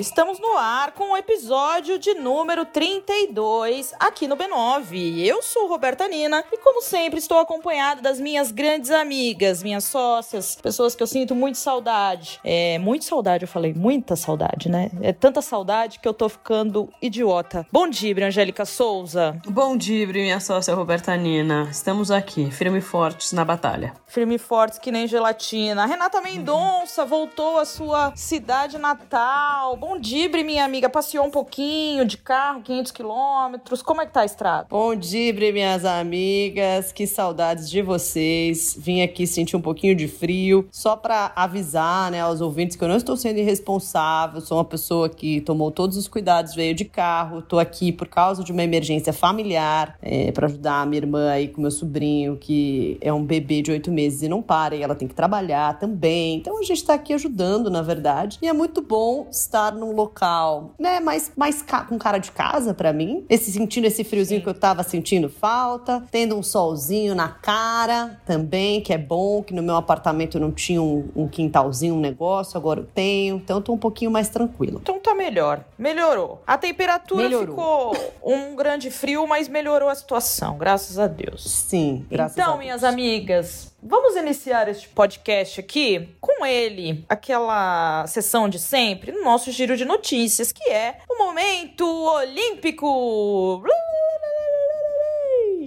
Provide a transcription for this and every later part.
Estamos no ar com o episódio de número 32 aqui no B9. Eu sou Roberta Nina e, como sempre, estou acompanhada das minhas grandes amigas, minhas sócias, pessoas que eu sinto muito saudade. É, muito saudade, eu falei, muita saudade, né? É tanta saudade que eu tô ficando idiota. Bom dia, Angélica Souza. Bom dia, minha sócia Roberta Nina. Estamos aqui, firme e fortes na batalha. Firme e fortes que nem gelatina. Renata Mendonça voltou à sua cidade natal Natal. Bom dia, minha amiga. Passeou um pouquinho de carro, 500 quilômetros. Como é que tá a estrada? Bom dia, minhas amigas. Que saudades de vocês. Vim aqui sentir um pouquinho de frio. Só para avisar, né, aos ouvintes que eu não estou sendo irresponsável. Sou uma pessoa que tomou todos os cuidados, veio de carro. Tô aqui por causa de uma emergência familiar, é, para ajudar a minha irmã aí com meu sobrinho, que é um bebê de oito meses e não para. E ela tem que trabalhar também. Então a gente tá aqui ajudando, na verdade. E é muito bom estar num local, né, mais, mais com cara de casa para mim. Esse sentindo esse friozinho Sim. que eu tava sentindo falta, tendo um solzinho na cara também, que é bom, que no meu apartamento não tinha um, um quintalzinho, um negócio, agora eu tenho. Então eu tô um pouquinho mais tranquilo. Então tá melhor. Melhorou. A temperatura melhorou. ficou um grande frio, mas melhorou a situação, graças a Deus. Sim, graças então, a Deus. Então, minhas amigas, Vamos iniciar este podcast aqui com ele, aquela sessão de sempre, no nosso giro de notícias, que é o momento olímpico.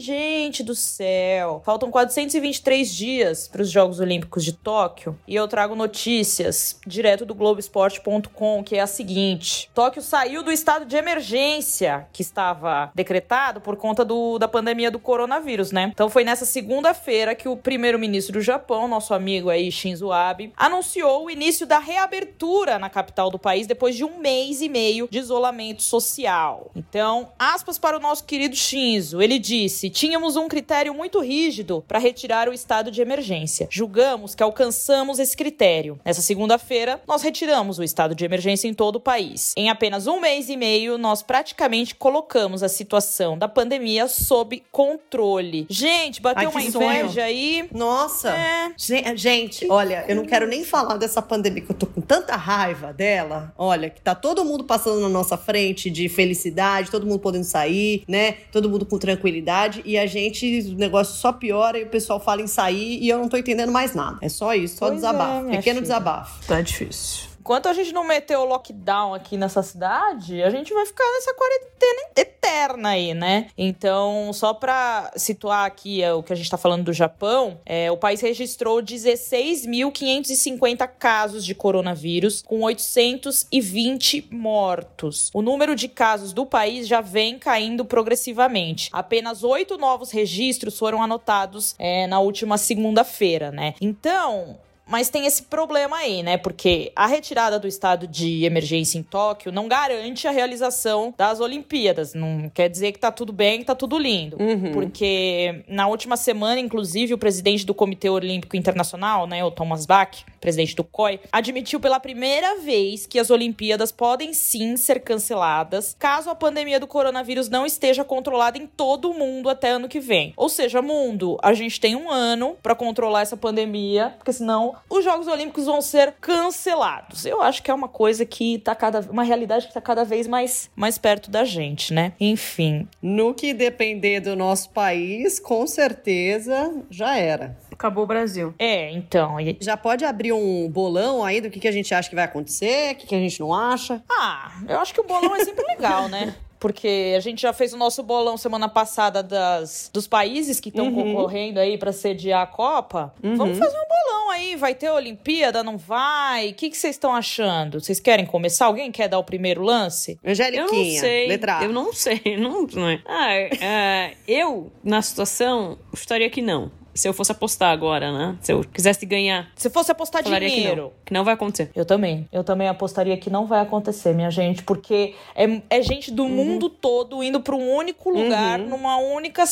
Gente do céu. Faltam 423 dias para os Jogos Olímpicos de Tóquio e eu trago notícias direto do Globoesporte.com, que é a seguinte: Tóquio saiu do estado de emergência que estava decretado por conta do, da pandemia do coronavírus, né? Então foi nessa segunda-feira que o primeiro-ministro do Japão, nosso amigo aí Shinzo Abe, anunciou o início da reabertura na capital do país depois de um mês e meio de isolamento social. Então, aspas para o nosso querido Shinzo, ele disse disse: tínhamos um critério muito rígido para retirar o estado de emergência. Julgamos que alcançamos esse critério. Nessa segunda-feira, nós retiramos o estado de emergência em todo o país. Em apenas um mês e meio, nós praticamente colocamos a situação da pandemia sob controle. Gente, bateu Ai, uma inveja sonho. aí. Nossa! É. Gente, olha, eu não quero nem falar dessa pandemia, que eu tô com tanta raiva dela. Olha, que tá todo mundo passando na nossa frente de felicidade, todo mundo podendo sair, né? Todo mundo com tranquilidade e a gente, o negócio só piora e o pessoal fala em sair e eu não tô entendendo mais nada. É só isso, só pois desabafo. É, Pequeno filha. desabafo. Tá difícil. Enquanto a gente não meter o lockdown aqui nessa cidade, a gente vai ficar nessa quarentena eterna aí, né? Então, só pra situar aqui é, o que a gente tá falando do Japão, é, o país registrou 16.550 casos de coronavírus, com 820 mortos. O número de casos do país já vem caindo progressivamente. Apenas oito novos registros foram anotados é, na última segunda-feira, né? Então, mas tem esse problema aí, né? Porque a retirada do estado de emergência em Tóquio não garante a realização das Olimpíadas. Não quer dizer que tá tudo bem, que tá tudo lindo. Uhum. Porque na última semana, inclusive, o presidente do Comitê Olímpico Internacional, né, o Thomas Bach, presidente do COI, admitiu pela primeira vez que as Olimpíadas podem sim ser canceladas caso a pandemia do coronavírus não esteja controlada em todo o mundo até ano que vem. Ou seja, mundo, a gente tem um ano para controlar essa pandemia, porque senão os Jogos Olímpicos vão ser cancelados. Eu acho que é uma coisa que tá cada uma realidade que tá cada vez mais mais perto da gente, né? Enfim, no que depender do nosso país, com certeza já era. Acabou o Brasil. É, então. Já pode abrir um bolão aí do que, que a gente acha que vai acontecer, o que, que a gente não acha? Ah, eu acho que o bolão é sempre legal, né? porque a gente já fez o nosso bolão semana passada das, dos países que estão uhum. concorrendo aí para sediar a Copa. Uhum. Vamos fazer um bolão aí. Vai ter Olimpíada? Não vai? O que vocês estão achando? Vocês querem começar? Alguém quer dar o primeiro lance? Angeliquinha, eu não sei. letra A. Eu não sei. Não, não é. Ah, é, eu, na situação, estaria que não. Se eu fosse apostar agora, né? Se eu quisesse ganhar, Se fosse apostar falaria que dinheiro. não. Que não vai acontecer. Eu também. Eu também apostaria que não vai acontecer, minha gente, porque é, é gente do mundo todo indo para um único lugar, numa única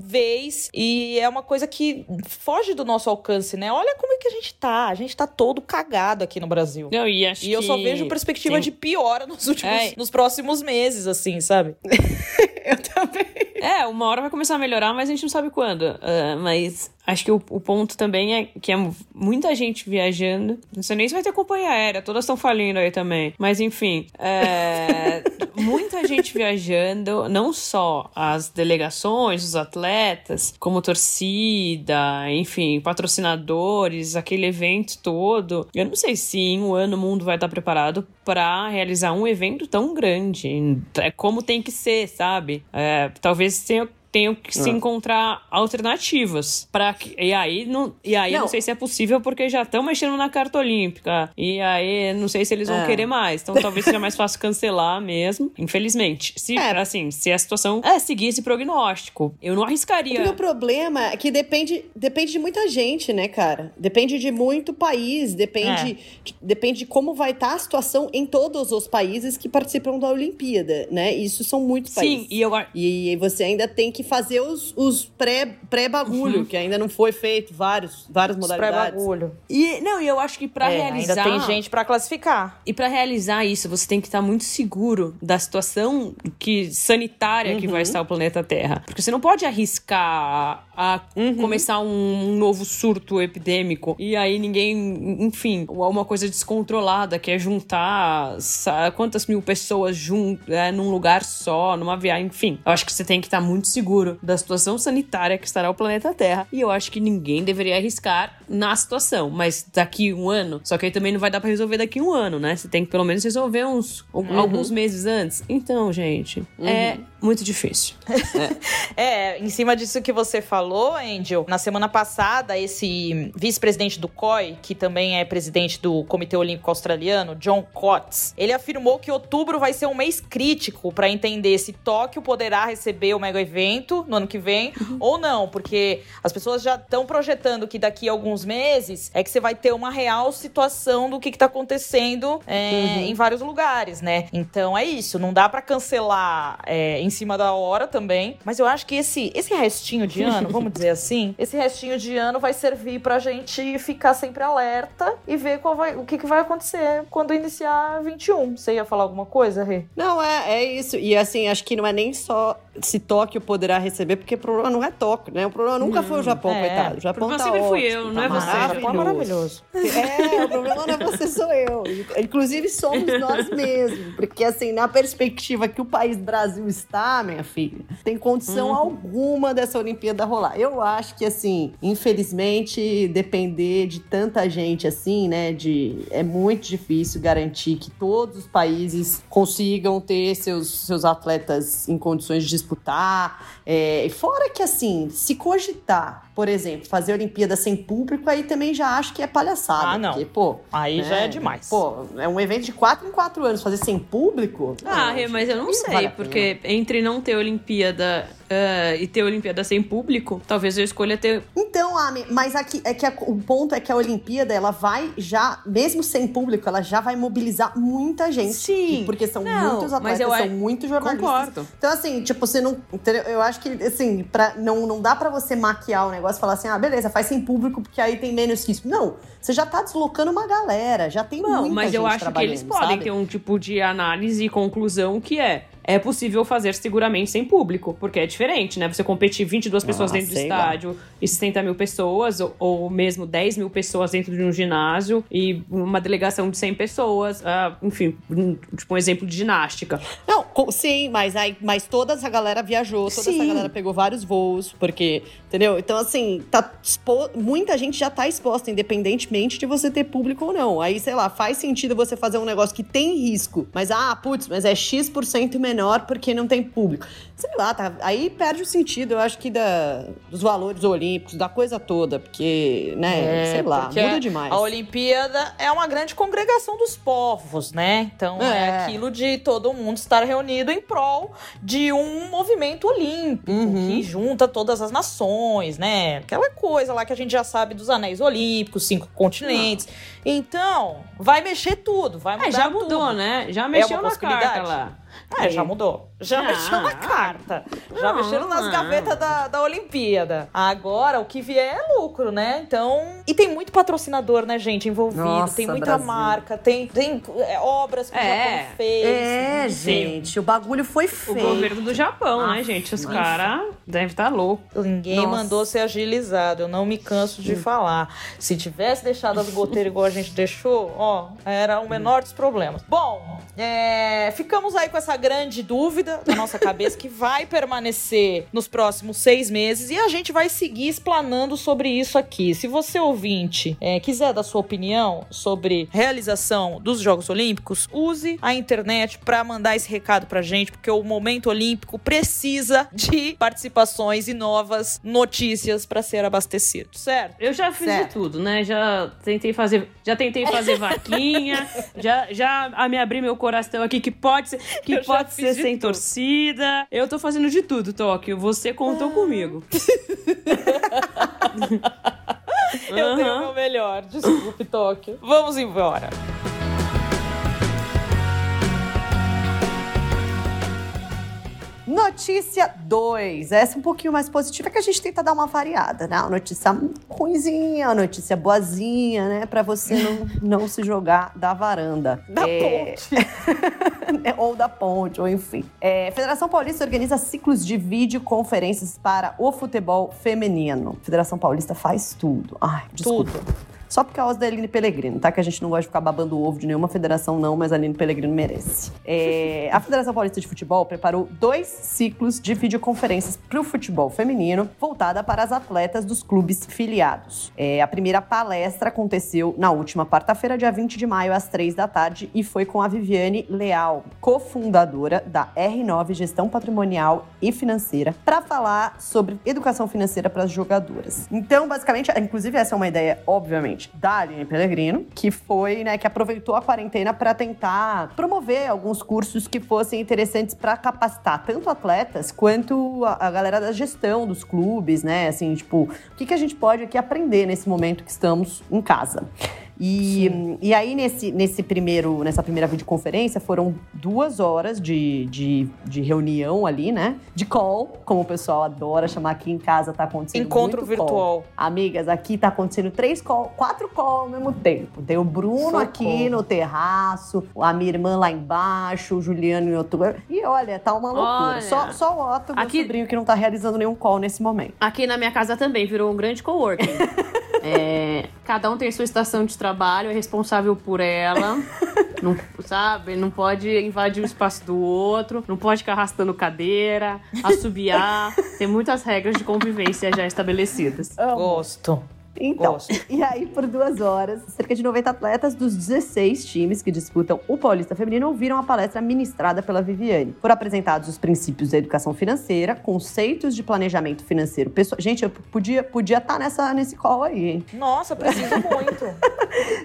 vez, e é uma coisa que foge do nosso alcance, né? Olha como é que a gente tá. A gente tá todo cagado aqui no Brasil. Não, e acho E eu só vejo perspectiva tem- de piora nos últimos, É. nos próximos meses, assim, sabe? Eu também. É, uma hora vai começar a melhorar, mas a gente não sabe quando. Ah, mas acho que o, o ponto também é que é muita gente viajando. Não sei nem se vai ter companhia aérea, todas estão falindo aí também. Mas enfim, é, muita gente viajando, não só as delegações, os atletas, como torcida, enfim, patrocinadores, aquele evento todo. Eu não sei se em um ano o mundo vai estar preparado para realizar um evento tão grande. É como tem que ser, sabe? É, talvez tenha tenham que se encontrar alternativas para e aí não e aí não Não. sei se é possível porque já estão mexendo na carta olímpica e aí não sei se eles vão É. querer mais então talvez seja mais fácil cancelar mesmo infelizmente se É. assim se a situação é seguir esse prognóstico eu não arriscaria Porque o problema é que depende, depende de muita gente, né, cara? Depende de muito país, depende, de- depende de como vai estar a situação em todos os países que participam da Olimpíada, né? Isso são muitos sim países. e eu E aí você ainda tem que fazer os, os pré- pré-bagulho, que ainda não foi feito, vários, várias modalidades. pré-bagulho. e não e eu acho que para É, realizar Ainda tem gente pra classificar. E para realizar isso, você tem que estar muito seguro da situação que sanitária que Uhum. vai estar o planeta Terra. Porque você não pode arriscar a Uhum. começar um, novo surto epidêmico e aí ninguém, enfim, uma coisa descontrolada que é juntar sa- quantas mil pessoas jun é, num lugar só, numa viagem, enfim. Eu acho que você tem que estar muito seguro da situação sanitária que estará o planeta Terra. E eu acho que ninguém deveria arriscar na situação. Mas daqui um ano, só que aí também não vai dar pra resolver daqui um ano, né? Você tem que pelo menos resolver uns Uhum. alguns meses antes. Então, gente, é muito difícil. É, em cima disso que você falou, Angel, na semana passada, esse vice-presidente do COI, que também é presidente do Comitê Olímpico Australiano, John Coates, ele afirmou que outubro vai ser um mês crítico para entender se Tóquio poderá receber o mega evento no ano que vem ou não, porque as pessoas já estão projetando que daqui a alguns meses é que você vai ter uma real situação do que, está acontecendo é, em vários lugares, né? Então é isso, não dá para cancelar é, em cima da hora também, mas eu acho que esse, esse restinho de ano, vamos dizer assim, esse restinho de ano vai servir pra gente ficar sempre alerta e ver qual vai, o que, que vai acontecer quando iniciar 21. Você ia falar alguma coisa, Rê? Não, é, é isso. E assim, acho que não é nem só se Tóquio poderá receber, porque o problema não é Tóquio, né? O problema nunca foi o Japão, é. coitado. O Japão problema tá sempre fui ótimo, eu, tá não é você. O Japão é maravilhoso. É, o problema não é você, sou eu. Inclusive, somos nós mesmos. Porque, assim, na perspectiva que o país Brasil está, minha filha, tem condição alguma dessa Olimpíada rolar. Eu acho que, assim, infelizmente, depender de tanta gente assim, né, de é muito difícil garantir que todos os países consigam ter seus, seus atletas em condições de disputar. É, fora que, assim, se cogitar, por exemplo, fazer Olimpíada sem público, aí também já acho que é palhaçada. Ah, não. Porque, pô, Aí já né, é demais. Pô, é um evento de quatro em quatro anos, fazer sem público? Ah, Não, mas eu não sei, vale porque entre não ter Olimpíada ah, e ter Olimpíada sem público, talvez eu escolha ter. Então, Ami, mas aqui é que a- o ponto é que a Olimpíada, ela vai já, mesmo sem público, ela já vai mobilizar muita gente. Sim. Porque são Não, muitos mas atletas, eu são a- muitos jornalistas. Concordo. Então, assim, tipo, você não. Eu acho que, assim, pra, não, não dá pra você maquiar o negócio e falar assim, ah, beleza, faz sem público, porque aí tem menos risco. Não, você já tá deslocando uma galera, já tem Não, muita mas eu acho que eles podem sabe? ter um tipo de análise e conclusão que é. É possível fazer seguramente sem público, porque é diferente, né? Você competir 22 pessoas Ah, dentro do sei lá. estádio e 60 mil pessoas, ou, ou mesmo 10 mil pessoas dentro de um ginásio e uma delegação de 100 pessoas, ah, enfim, tipo um exemplo de ginástica. Não, sim, mas, aí, mas toda essa galera viajou, toda Sim. essa galera pegou vários voos, porque, entendeu? Então, assim, tá expo- muita gente já tá exposta, independentemente de você ter público ou não. Aí, sei lá, faz sentido você fazer um negócio que tem risco, mas, ah, putz, mas é X% menor menor porque não tem público. Sei lá, tá, aí perde o sentido, eu acho que da, dos valores olímpicos, da coisa toda, porque, né, É, sei lá, muda demais. A Olimpíada é uma grande congregação dos povos, né? Então é. É. aquilo de todo mundo estar reunido em prol de um movimento olímpico Uhum. que junta todas as nações, né? Aquela coisa lá que a gente já sabe dos anéis olímpicos, cinco continentes. Então, vai mexer tudo, vai mudar É, já mudou, tudo. né? Já mexeu uma na carta lá. É, já mudou. Já Ah. mexeu na carta. Já mexeram nas gavetas da, da Olimpíada. Agora, o que vier é lucro, né? Então. E tem muito patrocinador, né, gente, envolvido. Nossa, tem muita Brasil. marca, tem, tem é, obras que o É. Japão fez. É, gente, o bagulho foi O feio. governo do Japão, né, Nossa, gente? Os caras devem estar loucos. Ninguém Nossa. mandou ser agilizado, eu não me canso de falar. Se tivesse deixado as goteiras igual a gente deixou, ó, era o menor dos problemas. Bom, é, ficamos aí com essa grande dúvida na nossa cabeça que vai permanecer nos próximos seis meses e a gente vai seguir explanando sobre isso aqui. Se você ouvinte é, quiser dar sua opinião sobre realização dos Jogos Olímpicos, use a internet para mandar esse recado pra gente, porque o momento olímpico precisa de participações e novas notícias para ser abastecido, certo? Eu já fiz Certo. de tudo, né? Já tentei fazer, já tentei fazer vaquinha, já, já me abri meu coração aqui que pode ser, que Eu pode ser sem tudo. Torcida. Eu tô fazendo de tudo, Tóquio. Você contou comigo. Eu dei o meu melhor, desculpe, Tóquio. Vamos embora. Notícia 2. Essa um pouquinho mais positiva que a gente tenta dar uma variada, né? Uma notícia ruinzinha, uma notícia boazinha, né? Pra você não, não se jogar da varanda. Da É, ponte. ou da ponte, ou enfim. É, Federação Paulista organiza ciclos de videoconferências para o futebol feminino. Federação Paulista faz tudo. Ai, desculpa. Tudo. Só por causa da Aline Pellegrino, tá? Que a gente não gosta de ficar babando o ovo de nenhuma federação, não, mas a Aline Pellegrino merece. É, a Federação Paulista de Futebol preparou dois ciclos de videoconferências para o futebol feminino, voltada para as atletas dos clubes filiados. É, a primeira palestra aconteceu na última quarta-feira, dia 20 de maio, às três da tarde, e foi com a Viviane Leal, cofundadora da R9 Gestão Patrimonial e Financeira, para falar sobre educação financeira para as jogadoras. Então, basicamente, inclusive essa é uma ideia, obviamente, da Aline Pellegrino, que foi, né, que aproveitou a quarentena para tentar promover alguns cursos que fossem interessantes para capacitar tanto atletas quanto a, a galera da gestão dos clubes, né? Assim, tipo, o que, que a gente pode aqui aprender nesse momento que estamos em casa. E, e aí, nesse, nesse primeiro, nessa primeira videoconferência, foram duas horas de, de, de reunião ali, né? De call, como o pessoal adora chamar aqui em casa, tá acontecendo Encontro muito call. virtual. Amigas, aqui tá acontecendo três call, quatro call ao mesmo tempo. Tem o Bruno Socorro. aqui no terraço, a minha irmã lá embaixo, o Juliano em outro. E olha, tá uma loucura. Olha. Só, só o Otto, meu Aqui- sobrinho, que não tá realizando nenhum call nesse momento. Aqui na minha casa também virou um grande coworking. É, cada um tem sua estação de trabalho, é responsável por ela. Não, sabe? Não pode invadir o espaço do outro, não pode ficar arrastando cadeira, assobiar. Tem muitas regras de convivência já estabelecidas. Gosto. Então, Gosto. e aí por duas horas, cerca de 90 atletas dos 16 times que disputam o Paulista Feminino ouviram a palestra ministrada pela Viviane. Foram apresentados os princípios da educação financeira, conceitos de planejamento financeiro pessoal. Gente, eu podia podia estar nessa nesse call aí, hein? Nossa, preciso muito.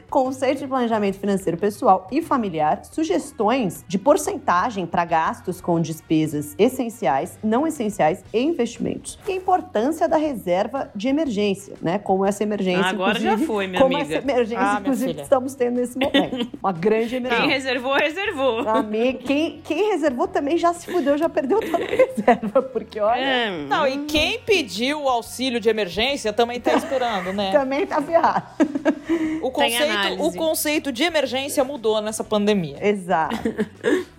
Conceito de planejamento financeiro pessoal e familiar, sugestões de porcentagem para gastos com despesas essenciais, não essenciais e investimentos. E a importância da reserva de emergência, né? Como essa emergência. Agora já foi, minha como amiga. essa emergência, Ah, inclusive, estamos tendo nesse momento. Uma grande Quem emergência. reservou, reservou. Amiga, quem, quem reservou também já se fudeu, já perdeu toda a reserva, porque olha, É, Não, e quem pediu o auxílio de emergência também tá estourando, né? também tá ferrado. O conceito, o conceito de emergência mudou nessa pandemia. Exato.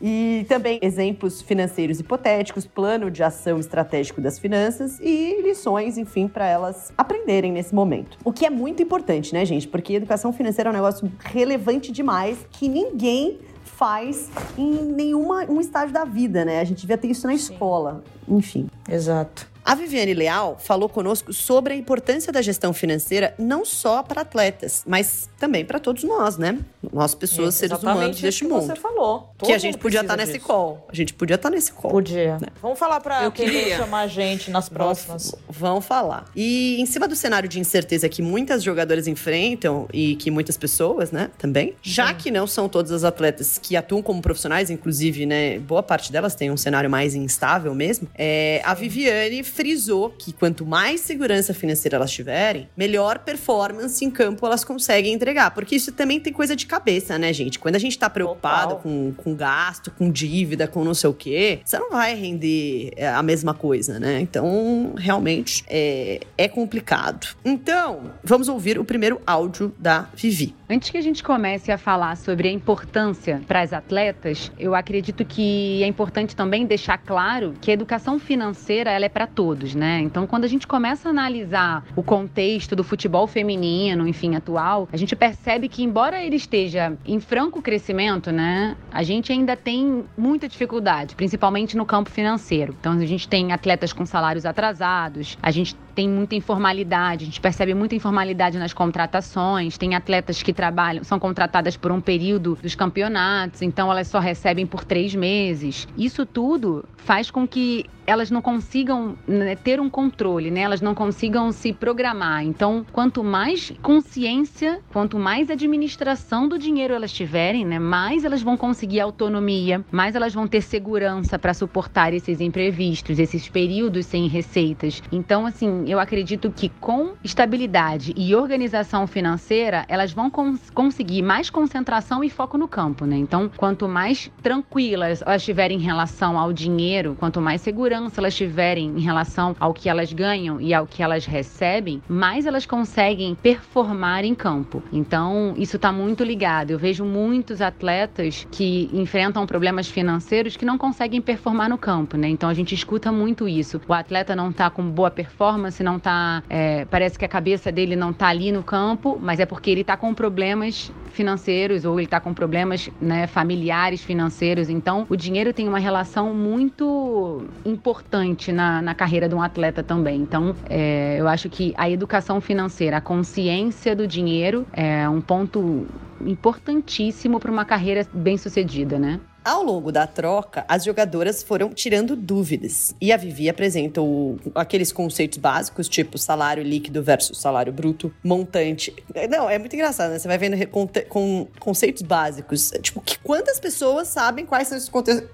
E também exemplos financeiros hipotéticos, plano de ação estratégico das finanças e lições, enfim, para elas aprenderem nesse momento. O que é muito importante, né, gente? Porque educação financeira é um negócio relevante demais que ninguém faz em nenhuma um estágio da vida, né? A gente devia ter isso na escola. Enfim. Exato. A Viviane Leal falou conosco sobre a importância da gestão financeira não só para atletas, mas também para todos nós, né? Nós, pessoas, seres humanos deste mundo. Você falou. Todo que a gente podia estar tá nesse call. A gente podia estar tá nesse call. Podia. Né? Vamos falar para quem chamar a gente nas próximas. Vamos, vamos falar. E em cima do cenário de incerteza que muitas jogadoras enfrentam e que muitas pessoas, né, também, já Sim. que não são todas as atletas que atuam como profissionais, inclusive, né, boa parte delas tem um cenário mais instável mesmo, é, a Viviane frisou que quanto mais segurança financeira elas tiverem, melhor performance em campo elas conseguem entregar. Porque isso também tem coisa de cabeça, né, gente? Quando a gente tá preocupado com, com gasto, com dívida, com não sei o quê, você não vai render é, a mesma coisa, né? Então, realmente, é, é complicado. Então, vamos ouvir o primeiro áudio da Vivi. Antes que a gente comece a falar sobre a importância para as atletas, eu acredito que é importante também deixar claro que a educação financeira ela é para todos, né? Então, quando a gente começa a analisar o contexto do futebol feminino, enfim, atual, a gente percebe que embora ele esteja em franco crescimento, né, a gente ainda tem muita dificuldade, principalmente no campo financeiro. Então, a gente tem atletas com salários atrasados, a gente tem muita informalidade, a gente percebe muita informalidade nas contratações, tem atletas que trabalham, são contratadas por um período dos campeonatos, então elas só recebem por três meses. Isso tudo faz com que elas não consigam né, ter um controle, né? Elas não consigam se programar. Então, quanto mais consciência, quanto mais administração do dinheiro elas tiverem, né, mais elas vão conseguir autonomia, mais elas vão ter segurança para suportar esses imprevistos, esses períodos sem receitas. Então, assim, eu acredito que com estabilidade e organização financeira, elas vão cons conseguir mais concentração e foco no campo, né? Então, quanto mais tranquilas elas estiverem em relação ao dinheiro, quanto mais segurança elas tiverem em relação ao que elas ganham e ao que elas recebem, mais elas conseguem performar em campo. Então, isso está muito ligado. Eu vejo muitos atletas que enfrentam problemas financeiros que não conseguem performar no campo, né? Então, a gente escuta muito isso. O atleta não está com boa performance, não tá. É, parece que a cabeça dele não está ali no campo, mas é porque ele está com problemas financeiros ou ele está com problemas né, familiares financeiros. Então, o dinheiro tem uma relação muito importante na, na carreira de um atleta também. Então, é, eu acho que a educação financeira, a consciência do dinheiro é um ponto importantíssimo para uma carreira bem sucedida, né? Ao longo da troca, as jogadoras foram tirando dúvidas. E a Vivi apresentou aqueles conceitos básicos, tipo salário líquido versus salário bruto, montante. Não, é muito engraçado, né? Você vai vendo com, conceitos básicos. Tipo, que quantas pessoas sabem quais são esses conceitos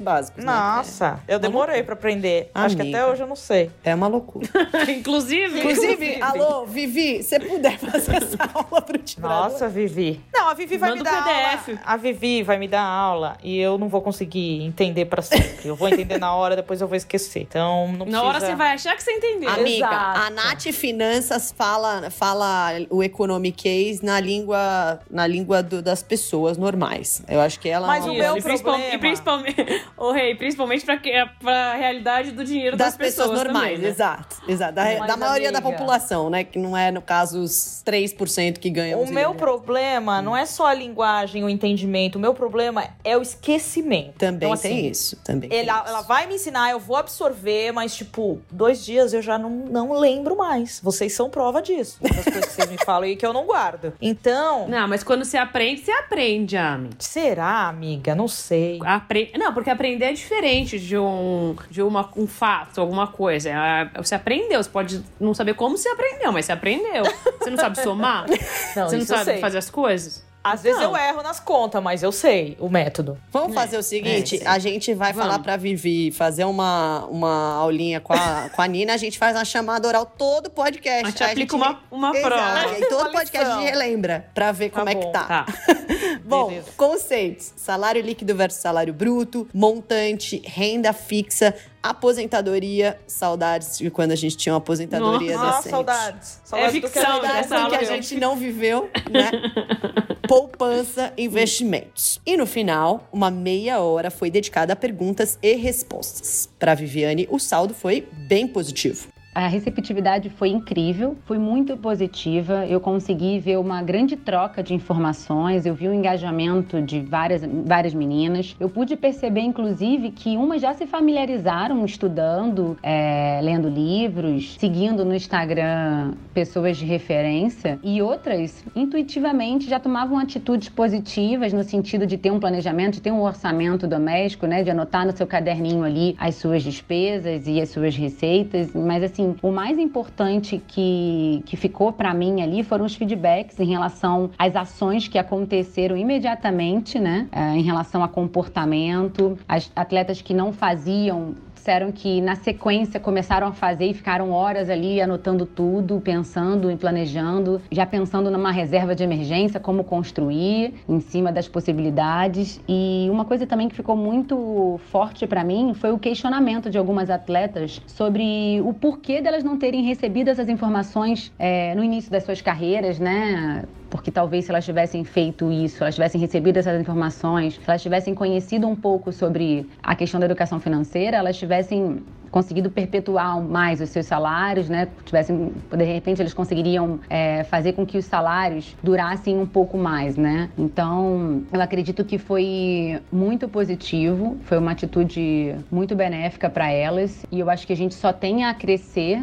básicos? Né? Nossa, né? eu demorei para aprender. Amiga, Acho que até hoje eu não sei. É uma loucura. inclusive, inclusive, alô, Vivi, você puder fazer essa aula pro tirador. Nossa, Vivi. Não, a Vivi vai Manda me dar PDF. aula. A Vivi vai me dar aula e eu não vou conseguir entender para sempre. Eu vou entender na hora, depois eu vou esquecer. Então, não precisa... Na hora você vai achar que você entendeu. Amiga, Exato. a Nath Finanças fala, fala o economic case na língua, na língua do, das pessoas normais. Eu acho que ela... Mas o meu problema... E principalmente, o rei, principalmente pra, pra realidade do dinheiro das, das pessoas, pessoas normais. Também, né? Exato, exato. Da, da maioria amiga. da população, né? Que não é, no caso, os 3% que ganham. O meu problema não é só a linguagem, o entendimento. O meu problema é o esquecimimento. Também então, assim, tem isso. Também ela, tem ela vai me ensinar, eu vou absorver, mas, tipo, dois dias eu já não, não lembro mais. Vocês são prova disso. Das coisas que vocês me falam e que eu não guardo. Então. Não, mas quando você aprende, você aprende, Ami. Será, amiga? Não sei. Apre... Não, porque aprender é diferente de um, de uma, um fato, alguma coisa. É, você aprendeu, você pode não saber como você aprendeu, mas você aprendeu. Você não sabe somar? Não, você não sabe fazer as coisas? Às vezes eu erro nas contas, mas eu sei o método. Vamos fazer o seguinte: é, a gente vai Vamos. falar pra Vivi fazer uma, uma aulinha com a, com a Nina, a gente faz uma chamada oral todo podcast. A gente a aplica gente... uma, uma prova. E todo podcast a gente relembra pra ver tá como bom. é que tá. tá. bom, Beleza. conceitos: salário líquido versus salário bruto, montante, renda fixa aposentadoria, saudades de quando a gente tinha uma aposentadoria Nossa, decente. saudades. É saudades é ficção, do que, saudades do que a gente não viveu, né? Poupança, investimentos. E no final, uma meia hora foi dedicada a perguntas e respostas. Para Viviane, o saldo foi bem positivo. A receptividade foi incrível, foi muito positiva. Eu consegui ver uma grande troca de informações, eu vi o engajamento de várias, várias meninas. Eu pude perceber, inclusive, que umas já se familiarizaram estudando, é, lendo livros, seguindo no Instagram pessoas de referência, e outras, intuitivamente, já tomavam atitudes positivas no sentido de ter um planejamento, de ter um orçamento doméstico, né, de anotar no seu caderninho ali as suas despesas e as suas receitas. Mas, assim, o mais importante que, que ficou para mim ali foram os feedbacks em relação às ações que aconteceram imediatamente, né, é, em relação a comportamento, as atletas que não faziam disseram que na sequência começaram a fazer e ficaram horas ali anotando tudo, pensando e planejando, já pensando numa reserva de emergência, como construir em cima das possibilidades. E uma coisa também que ficou muito forte para mim foi o questionamento de algumas atletas sobre o porquê delas não terem recebido essas informações é, no início das suas carreiras, né? Porque talvez se elas tivessem feito isso, elas tivessem recebido essas informações, se elas tivessem conhecido um pouco sobre a questão da educação financeira, elas tivessem conseguido perpetuar mais os seus salários, né? Tivessem, de repente, eles conseguiriam é, fazer com que os salários durassem um pouco mais, né? Então, eu acredito que foi muito positivo, foi uma atitude muito benéfica para elas e eu acho que a gente só tem a crescer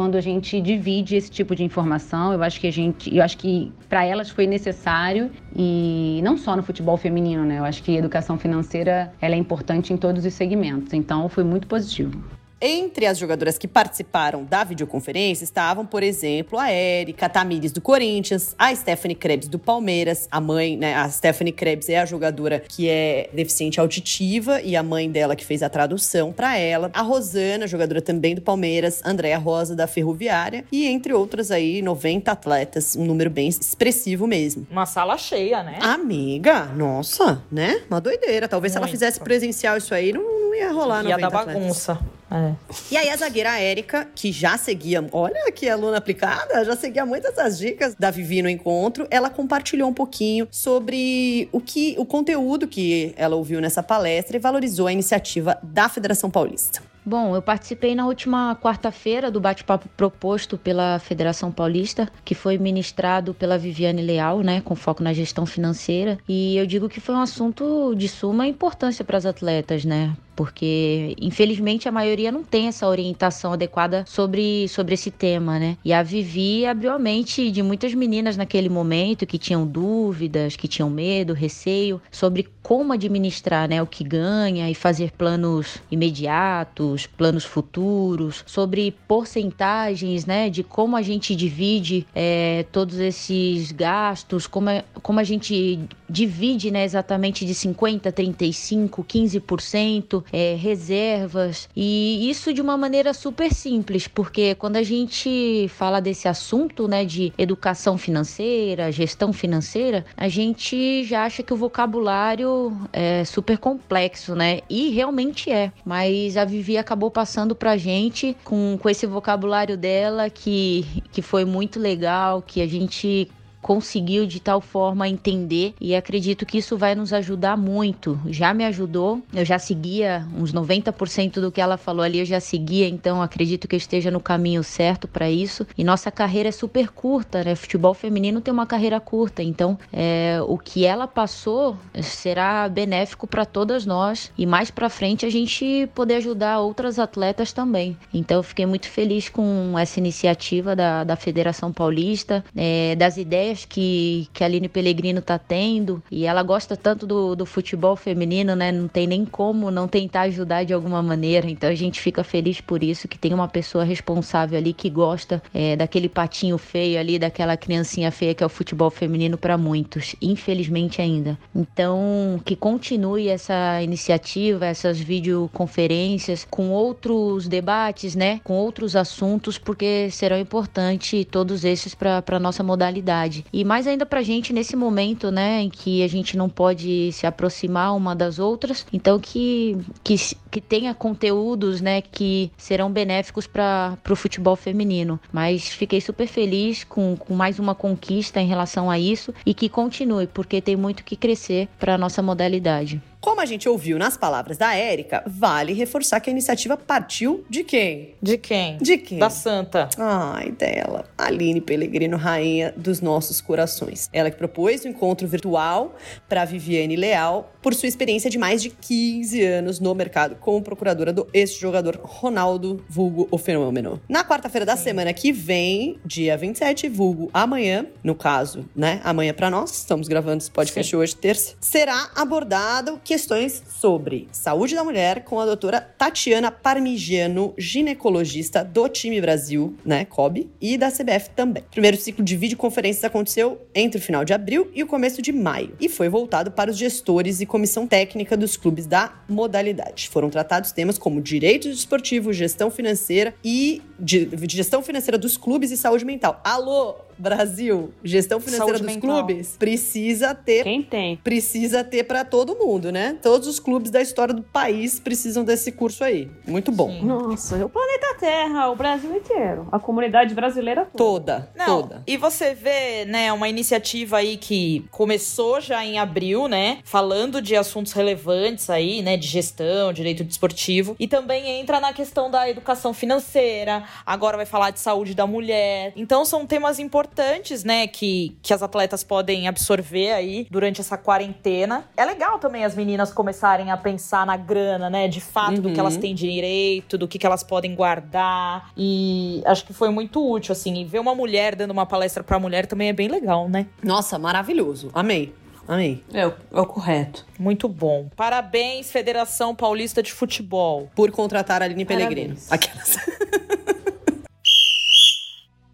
quando a gente divide esse tipo de informação. Eu acho que a gente, eu acho que para elas foi necessário e não só no futebol feminino, né? Eu acho que a educação financeira ela é importante em todos os segmentos. Então foi muito positivo. Entre as jogadoras que participaram da videoconferência estavam, por exemplo, a Érica Tamires do Corinthians, a Stephanie Krebs do Palmeiras, a mãe, né? A Stephanie Krebs é a jogadora que é deficiente auditiva e a mãe dela que fez a tradução para ela, a Rosana, jogadora também do Palmeiras, Andréa Rosa da Ferroviária e entre outras aí 90 atletas, um número bem expressivo mesmo. Uma sala cheia, né? Amiga, nossa, né? Uma doideira. Talvez Muito. se ela fizesse presencial isso aí, não, não ia rolar Ia dar bagunça. É. E aí a zagueira Érica, que já seguia, olha que aluna aplicada, já seguia muitas das dicas da Vivi no encontro, ela compartilhou um pouquinho sobre o que o conteúdo que ela ouviu nessa palestra e valorizou a iniciativa da Federação Paulista. Bom, eu participei na última quarta-feira do bate-papo proposto pela Federação Paulista, que foi ministrado pela Viviane Leal, né, com foco na gestão financeira, e eu digo que foi um assunto de suma importância para as atletas, né? Porque infelizmente a maioria não tem essa orientação adequada sobre, sobre esse tema, né? E a Vivi abriu a mente de muitas meninas naquele momento que tinham dúvidas, que tinham medo, receio sobre como administrar, né, o que ganha e fazer planos imediatos, planos futuros, sobre porcentagens, né, de como a gente divide é, todos esses gastos, como, é, como a gente divide, né, exatamente de 50, 35, 15% é, reservas. E isso de uma maneira super simples, porque quando a gente fala desse assunto, né, de educação financeira, gestão financeira, a gente já acha que o vocabulário é super complexo, né? E realmente é. Mas a Vivi acabou passando pra gente com, com esse vocabulário dela que, que foi muito legal, que a gente conseguiu de tal forma entender e acredito que isso vai nos ajudar muito. Já me ajudou, eu já seguia uns 90% do que ela falou ali, eu já seguia, então acredito que eu esteja no caminho certo para isso. E nossa carreira é super curta, né? Futebol feminino tem uma carreira curta, então é, o que ela passou será benéfico para todas nós e mais para frente a gente poder ajudar outras atletas também. Então eu fiquei muito feliz com essa iniciativa da, da Federação Paulista, é, das ideias ideias que, que a Aline Pellegrino tá tendo e ela gosta tanto do, do futebol feminino, né? Não tem nem como não tentar ajudar de alguma maneira. Então a gente fica feliz por isso, que tem uma pessoa responsável ali que gosta é, daquele patinho feio ali, daquela criancinha feia que é o futebol feminino para muitos, infelizmente ainda. Então que continue essa iniciativa, essas videoconferências com outros debates, né? Com outros assuntos, porque serão importantes todos esses para nossa modalidade. E mais ainda pra gente nesse momento, né, em que a gente não pode se aproximar uma das outras. Então que que, que tenha conteúdos, né, que serão benéficos para o futebol feminino. Mas fiquei super feliz com, com mais uma conquista em relação a isso e que continue, porque tem muito que crescer para nossa modalidade. Como a gente ouviu nas palavras da Érica, vale reforçar que a iniciativa partiu de quem? De quem? De quem? Da Santa. Ai, dela. Aline Pellegrino, rainha dos nossos corações. Ela que propôs o encontro virtual para Viviane Leal por sua experiência de mais de 15 anos no mercado como procuradora do ex-jogador Ronaldo Vulgo o Fenômeno. Na quarta-feira da semana que vem, dia 27, vulgo amanhã, no caso, né? Amanhã para nós, estamos gravando esse podcast Sim. hoje, terça, será abordado questões sobre saúde da mulher com a doutora Tatiana Parmigiano, ginecologista do time Brasil, né, COB, e da CBF também. O primeiro ciclo de videoconferências aconteceu entre o final de abril e o começo de maio e foi voltado para os gestores e comissão técnica dos clubes da modalidade. Foram tratados temas como direito desportivo, gestão financeira e de, de gestão financeira dos clubes e saúde mental. Alô, Brasil, gestão financeira Saúde dos mental. clubes, precisa ter. Quem tem? Precisa ter para todo mundo, né? Todos os clubes da história do país precisam desse curso aí. Muito bom. Sim. Nossa, o planeta Terra, o Brasil inteiro, a comunidade brasileira toda. Toda, Não, toda. E você vê, né, uma iniciativa aí que começou já em abril, né, falando de assuntos relevantes aí, né, de gestão, direito desportivo, e também entra na questão da educação financeira, agora vai falar de saúde da mulher. Então são temas importantes importantes, né, que, que as atletas podem absorver aí durante essa quarentena. É legal também as meninas começarem a pensar na grana, né, de fato, uhum. do que elas uhum. têm direito, do que, que elas podem guardar. E acho que foi muito útil, assim. E ver uma mulher dando uma palestra pra mulher também é bem legal, né? Nossa, maravilhoso. Amei. Amei. É, é o correto. Muito bom. Parabéns, Federação Paulista de Futebol. Por contratar a Aline Pellegrino. Aquelas.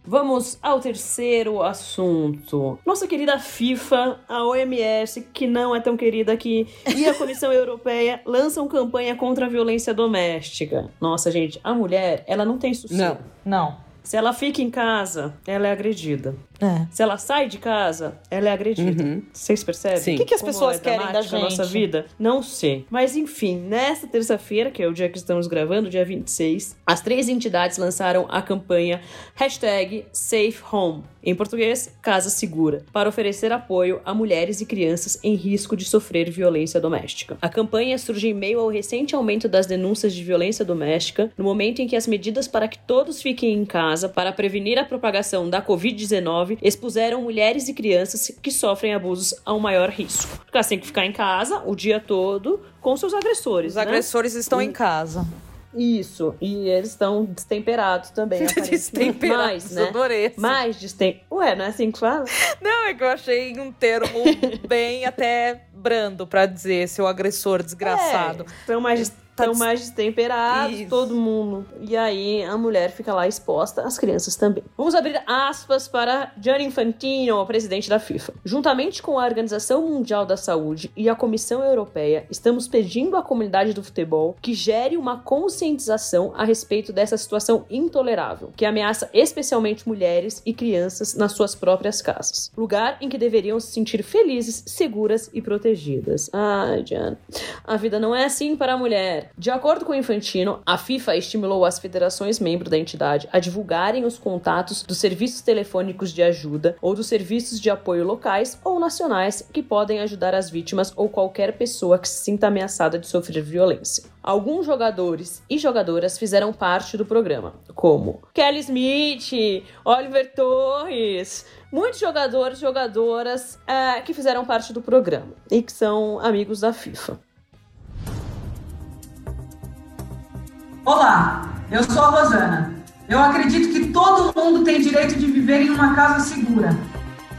Vamos ao terceiro assunto. Nossa querida FIFA, a OMS, que não é tão querida aqui, e a Comissão Europeia lançam campanha contra a violência doméstica. Nossa, gente, a mulher, ela não tem sucesso. Não, não. Se ela fica em casa, ela é agredida. É. Se ela sai de casa, ela é agredida. Uhum. Vocês percebem? Sim. O que, que as Como pessoas é querem da gente? nossa vida? Não sei. Mas enfim, nesta terça-feira, que é o dia que estamos gravando, dia 26, as três entidades lançaram a campanha hashtag Safe Home, em português, Casa Segura, para oferecer apoio a mulheres e crianças em risco de sofrer violência doméstica. A campanha surge em meio ao recente aumento das denúncias de violência doméstica, no momento em que as medidas para que todos fiquem em casa para prevenir a propagação da Covid-19 expuseram mulheres e crianças que sofrem abusos ao maior risco. Porque elas têm que ficar em casa o dia todo com seus agressores. Os né? agressores estão e... em casa. Isso, e eles estão destemperados também. destemperados, mais, né? adorei. Mais destemperados. Ué, não é assim que fala? Não, é que eu achei um termo bem até brando para dizer seu agressor desgraçado. É, estão mais Estão mais destemperados, Isso. todo mundo. E aí a mulher fica lá exposta, as crianças também. Vamos abrir aspas para Gianni Infantino, o presidente da FIFA. Juntamente com a Organização Mundial da Saúde e a Comissão Europeia, estamos pedindo à comunidade do futebol que gere uma conscientização a respeito dessa situação intolerável, que ameaça especialmente mulheres e crianças nas suas próprias casas. Lugar em que deveriam se sentir felizes, seguras e protegidas. Ai, Jan. A vida não é assim para a mulher. De acordo com o Infantino, a FIFA estimulou as federações membros da entidade a divulgarem os contatos dos serviços telefônicos de ajuda ou dos serviços de apoio locais ou nacionais que podem ajudar as vítimas ou qualquer pessoa que se sinta ameaçada de sofrer violência. Alguns jogadores e jogadoras fizeram parte do programa, como Kelly Smith, Oliver Torres, muitos jogadores e jogadoras é, que fizeram parte do programa e que são amigos da FIFA. Olá, eu sou a Rosana. Eu acredito que todo mundo tem direito de viver em uma casa segura.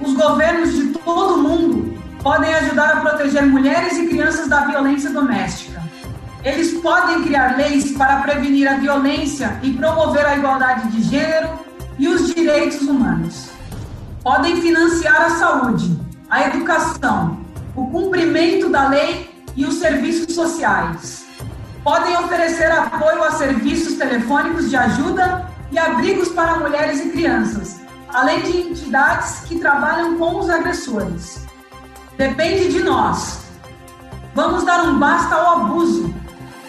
Os governos de todo mundo podem ajudar a proteger mulheres e crianças da violência doméstica. Eles podem criar leis para prevenir a violência e promover a igualdade de gênero e os direitos humanos. Podem financiar a saúde, a educação, o cumprimento da lei e os serviços sociais podem oferecer apoio a serviços telefônicos de ajuda e abrigos para mulheres e crianças, além de entidades que trabalham com os agressores. Depende de nós. Vamos dar um basta ao abuso.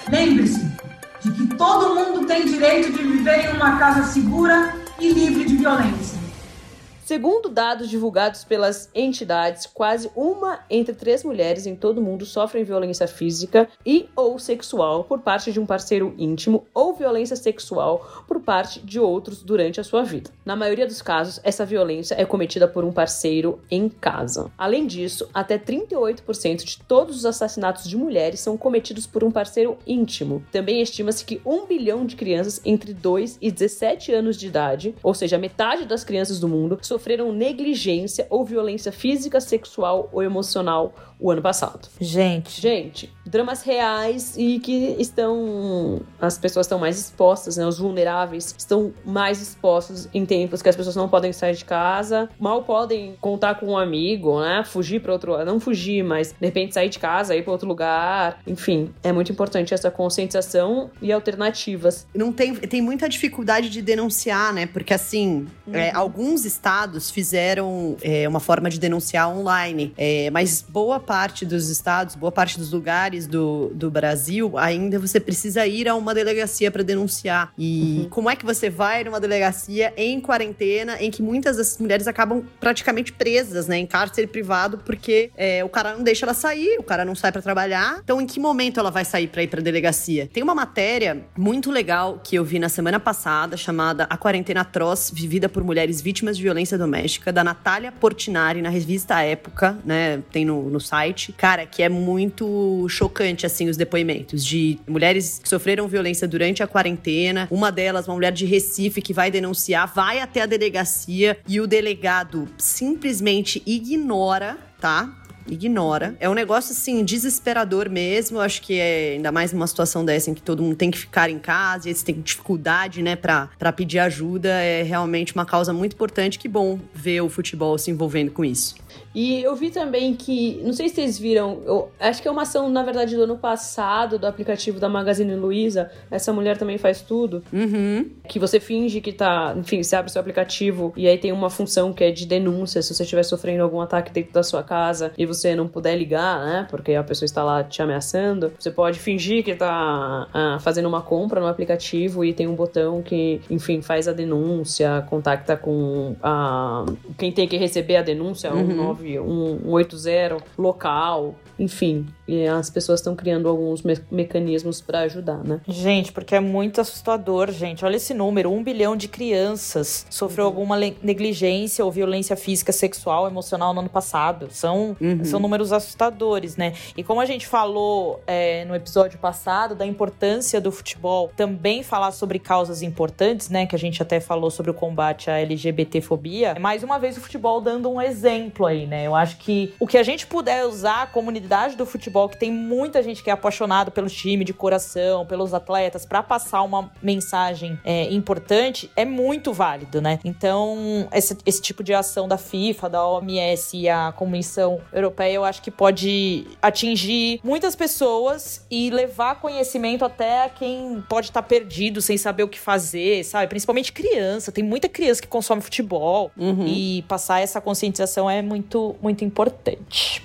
Lembre-se de que todo mundo tem direito de viver em uma casa segura e livre de violência. Segundo dados divulgados pelas entidades, quase uma entre três mulheres em todo o mundo sofrem violência física e ou sexual por parte de um parceiro íntimo ou violência sexual por parte de outros durante a sua vida. Na maioria dos casos, essa violência é cometida por um parceiro em casa. Além disso, até 38% de todos os assassinatos de mulheres são cometidos por um parceiro íntimo. Também estima-se que um bilhão de crianças entre 2 e 17 anos de idade, ou seja, metade das crianças do mundo, sofreram negligência ou violência física, sexual ou emocional o ano passado. Gente. Gente, dramas reais e que estão. As pessoas estão mais expostas, né? Os vulneráveis estão mais expostos em tempos que as pessoas não podem sair de casa, mal podem contar com um amigo, né? Fugir para outro Não fugir, mas de repente sair de casa, ir para outro lugar. Enfim, é muito importante essa conscientização e alternativas. Não tem, tem muita dificuldade de denunciar, né? Porque assim, uhum. é, alguns estados fizeram é, uma forma de denunciar online, é, mas boa parte dos estados, boa parte dos lugares do, do Brasil, ainda você precisa ir a uma delegacia para denunciar. E uhum. como é que você vai numa delegacia em quarentena, em que muitas dessas mulheres acabam praticamente presas, né, em cárcere privado, porque é, o cara não deixa ela sair, o cara não sai para trabalhar. Então, em que momento ela vai sair para ir para delegacia? Tem uma matéria muito legal que eu vi na semana passada chamada A Quarentena Atroz Vivida por Mulheres Vítimas de Violência Doméstica, da Natália Portinari, na revista Época, né? Tem no, no site cara, que é muito chocante, assim, os depoimentos de mulheres que sofreram violência durante a quarentena. Uma delas, uma mulher de Recife, que vai denunciar, vai até a delegacia e o delegado simplesmente ignora, tá? Ignora. É um negócio, assim, desesperador mesmo. Eu acho que é ainda mais numa situação dessa em que todo mundo tem que ficar em casa e eles têm dificuldade, né, pra pedir ajuda. É realmente uma causa muito importante. Que bom ver o futebol se envolvendo com isso. E eu vi também que, não sei se vocês viram, eu, acho que é uma ação, na verdade, do ano passado, do aplicativo da Magazine Luiza. Essa mulher também faz tudo. Uhum. Que você finge que tá. Enfim, você abre seu aplicativo e aí tem uma função que é de denúncia. Se você estiver sofrendo algum ataque dentro da sua casa e você não puder ligar, né? Porque a pessoa está lá te ameaçando, você pode fingir que tá ah, fazendo uma compra no aplicativo e tem um botão que, enfim, faz a denúncia, contacta com a, quem tem que receber a denúncia, uhum. 180 local, enfim, as pessoas estão criando alguns me mecanismos para ajudar, né? Gente, porque é muito assustador, gente. Olha esse número: um bilhão de crianças sofreu uhum. alguma negligência ou violência física, sexual, emocional no ano passado. São, uhum. são números assustadores, né? E como a gente falou é, no episódio passado da importância do futebol, também falar sobre causas importantes, né? Que a gente até falou sobre o combate à LGBTfobia. Mais uma vez o futebol dando um exemplo aí, né? Eu acho que o que a gente puder usar a comunidade do futebol, que tem muita gente que é apaixonado pelo time de coração, pelos atletas, para passar uma mensagem é, importante, é muito válido, né? Então, esse, esse tipo de ação da FIFA, da OMS e a Comissão Europeia, eu acho que pode atingir muitas pessoas e levar conhecimento até a quem pode estar tá perdido, sem saber o que fazer, sabe? Principalmente criança. Tem muita criança que consome futebol uhum. e passar essa conscientização é muito muito, muito importante.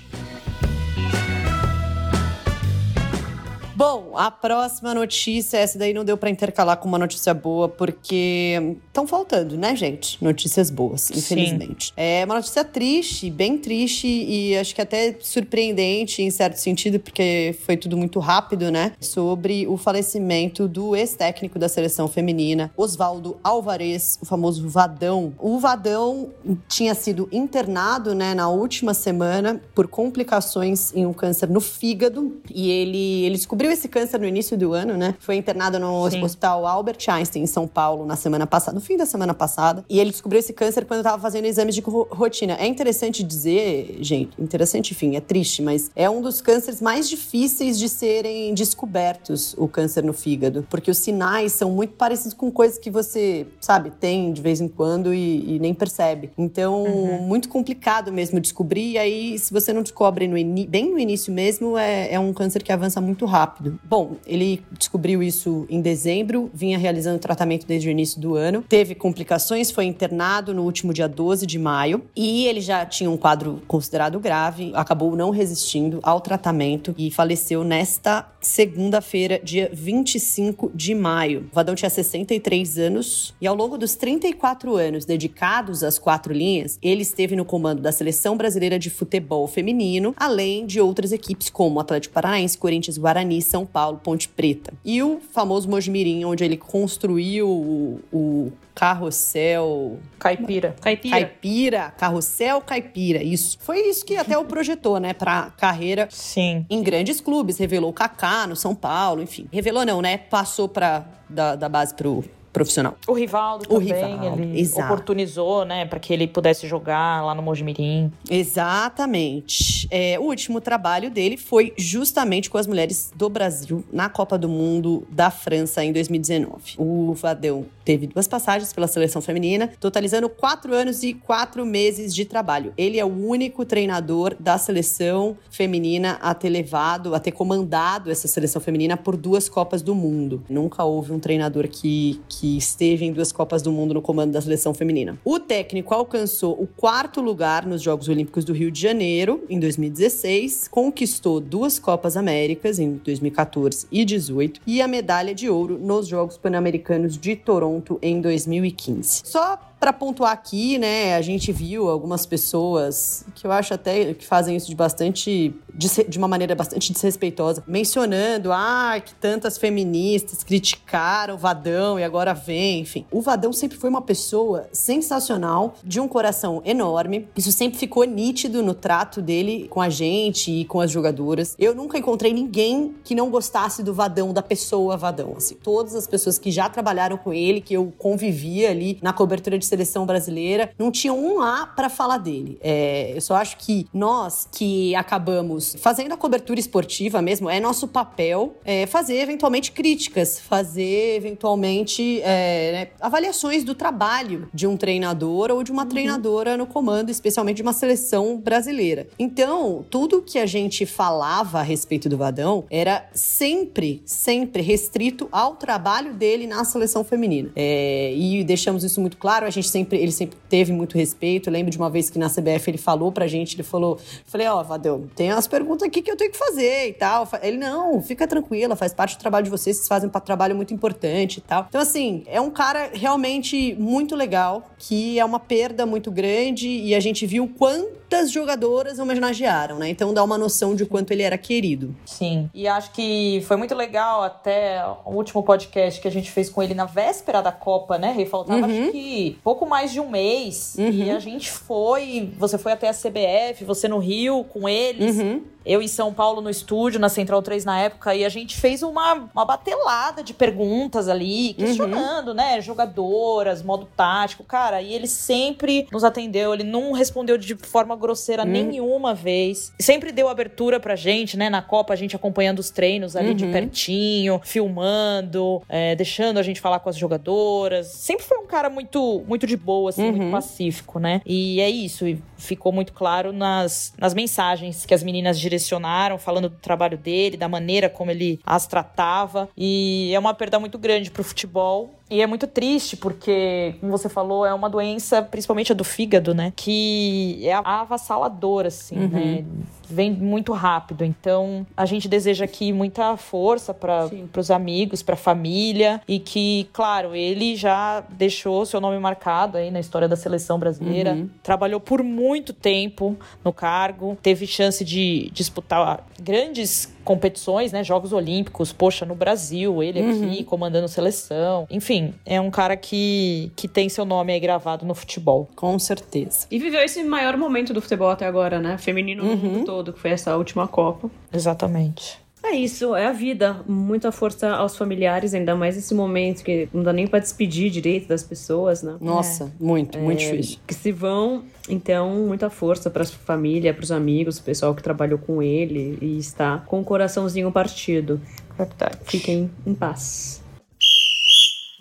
Bom, a próxima notícia, essa daí não deu para intercalar com uma notícia boa, porque estão faltando, né, gente? Notícias boas, infelizmente. Sim. É uma notícia triste, bem triste e acho que até surpreendente em certo sentido, porque foi tudo muito rápido, né? Sobre o falecimento do ex-técnico da seleção feminina, Oswaldo Alvarez, o famoso Vadão. O Vadão tinha sido internado, né, na última semana por complicações em um câncer no fígado e ele, ele descobriu descobriu esse câncer no início do ano, né? Foi internado no Sim. Hospital Albert Einstein, em São Paulo, na semana passada, no fim da semana passada. E ele descobriu esse câncer quando estava fazendo exames de rotina. É interessante dizer, gente, interessante, enfim, é triste, mas é um dos cânceres mais difíceis de serem descobertos, o câncer no fígado. Porque os sinais são muito parecidos com coisas que você, sabe, tem de vez em quando e, e nem percebe. Então, uhum. muito complicado mesmo descobrir. E aí, se você não descobre no bem no início mesmo, é, é um câncer que avança muito rápido rápido. Bom, ele descobriu isso em dezembro, vinha realizando tratamento desde o início do ano, teve complicações, foi internado no último dia 12 de maio e ele já tinha um quadro considerado grave, acabou não resistindo ao tratamento e faleceu nesta segunda-feira, dia 25 de maio. O Vadão tinha 63 anos e ao longo dos 34 anos dedicados às quatro linhas, ele esteve no comando da seleção brasileira de futebol feminino, além de outras equipes como Atlético Paranaense, Corinthians, Guarani, São Paulo, Ponte Preta. E o famoso Mojimirim, onde ele construiu o, o carrossel. Caipira. Caipira. Caipira. Carrossel caipira. Isso. Foi isso que até o projetou, né? Pra carreira Sim. em grandes clubes. Revelou o Kaká no São Paulo, enfim. Revelou não, né? Passou pra, da, da base pro profissional. O Rivaldo O também, Rivaldo, ele exato. oportunizou, né, para que ele pudesse jogar lá no Mojimirim. Exatamente. É, o último trabalho dele foi justamente com as mulheres do Brasil na Copa do Mundo da França em 2019. O Vadão teve duas passagens pela seleção feminina, totalizando quatro anos e quatro meses de trabalho. Ele é o único treinador da seleção feminina a ter levado, a ter comandado essa seleção feminina por duas Copas do Mundo. Nunca houve um treinador que, que esteve em duas Copas do Mundo no comando da seleção feminina. O técnico alcançou o quarto lugar nos Jogos Olímpicos do Rio de Janeiro em 2016, conquistou duas Copas Américas em 2014 e 2018 e a medalha de ouro nos Jogos Pan-Americanos de Toronto em 2015. Só para pontuar aqui, né, a gente viu algumas pessoas que eu acho até que fazem isso de bastante de, de uma maneira bastante desrespeitosa, mencionando ah, que tantas feministas criticaram o Vadão e agora vem, enfim. O Vadão sempre foi uma pessoa sensacional, de um coração enorme. Isso sempre ficou nítido no trato dele com a gente e com as jogadoras. Eu nunca encontrei ninguém que não gostasse do Vadão, da pessoa Vadão, assim. Todas as pessoas que já trabalharam com ele, que eu convivia ali na cobertura de seleção brasileira, não tinham um A para falar dele. É, eu só acho que nós que acabamos fazendo a cobertura esportiva mesmo, é nosso papel é, fazer eventualmente críticas, fazer eventualmente é, né, avaliações do trabalho de um treinador ou de uma treinadora no comando, especialmente de uma seleção brasileira. Então, tudo que a gente falava a respeito do Vadão era sempre, sempre restrito ao trabalho dele na seleção feminina. É, e deixamos isso muito claro, a gente sempre, ele sempre teve muito respeito. Eu lembro de uma vez que na CBF ele falou pra gente, ele falou, falei, ó, Vadão, tem umas perguntas aqui que eu tenho que fazer e tal. Ele, não, fica tranquila, faz parte do trabalho de vocês, vocês fazem um trabalho muito importante e tal. Então, assim, é um cara realmente muito legal, que é uma perda muito grande e a gente viu quantas jogadoras homenagearam, né? Então dá uma noção de quanto ele era querido. Sim. E acho que foi muito legal até o último podcast que a gente fez com ele na véspera da Copa, né? Rei? Faltava acho que pouco mais de um mês. E a gente foi. Você foi até a CBF, você no Rio com eles. Eu em São Paulo no estúdio, na Central 3 na época, e a gente fez uma, uma batelada de perguntas ali, questionando, né? Jogadoras, modo tático. Cara, e ele sempre nos atendeu, ele não respondeu de forma grosseira nenhuma vez. Sempre deu abertura pra gente, né? Na Copa, a gente acompanhando os treinos ali de pertinho, filmando, é, deixando a gente falar com as jogadoras. Sempre foi um cara muito, muito de boa, assim, muito pacífico, né? E é isso, e ficou muito claro nas, nas mensagens que as meninas direcionaram, falando do trabalho dele, da maneira como ele as tratava. E é uma perda muito grande pro futebol. E é muito triste porque, como você falou, é uma doença, principalmente a do fígado, né? Que é avassaladora, assim, né? Vem muito rápido. Então, a gente deseja aqui muita força para os amigos, para a família. E que, claro, ele já deixou seu nome marcado aí na história da seleção brasileira. Trabalhou por muito tempo no cargo. Teve chance de disputar grandes competições, né? Jogos Olímpicos, poxa, no Brasil, ele aqui comandando seleção. Enfim, é um cara que, que tem seu nome aí gravado no futebol. Com certeza. E viveu esse maior momento do futebol até agora, né? Feminino no mundo todo, que foi essa última Copa. Exatamente. É isso, é a vida. Muita força aos familiares, ainda mais nesse momento que não dá nem pra despedir direito das pessoas, né? Nossa, muito, muito difícil. Que se vão, então, muita força pra família, pros amigos, pro pessoal que trabalhou com ele e está com o coraçãozinho partido. Verdade. Fiquem em paz.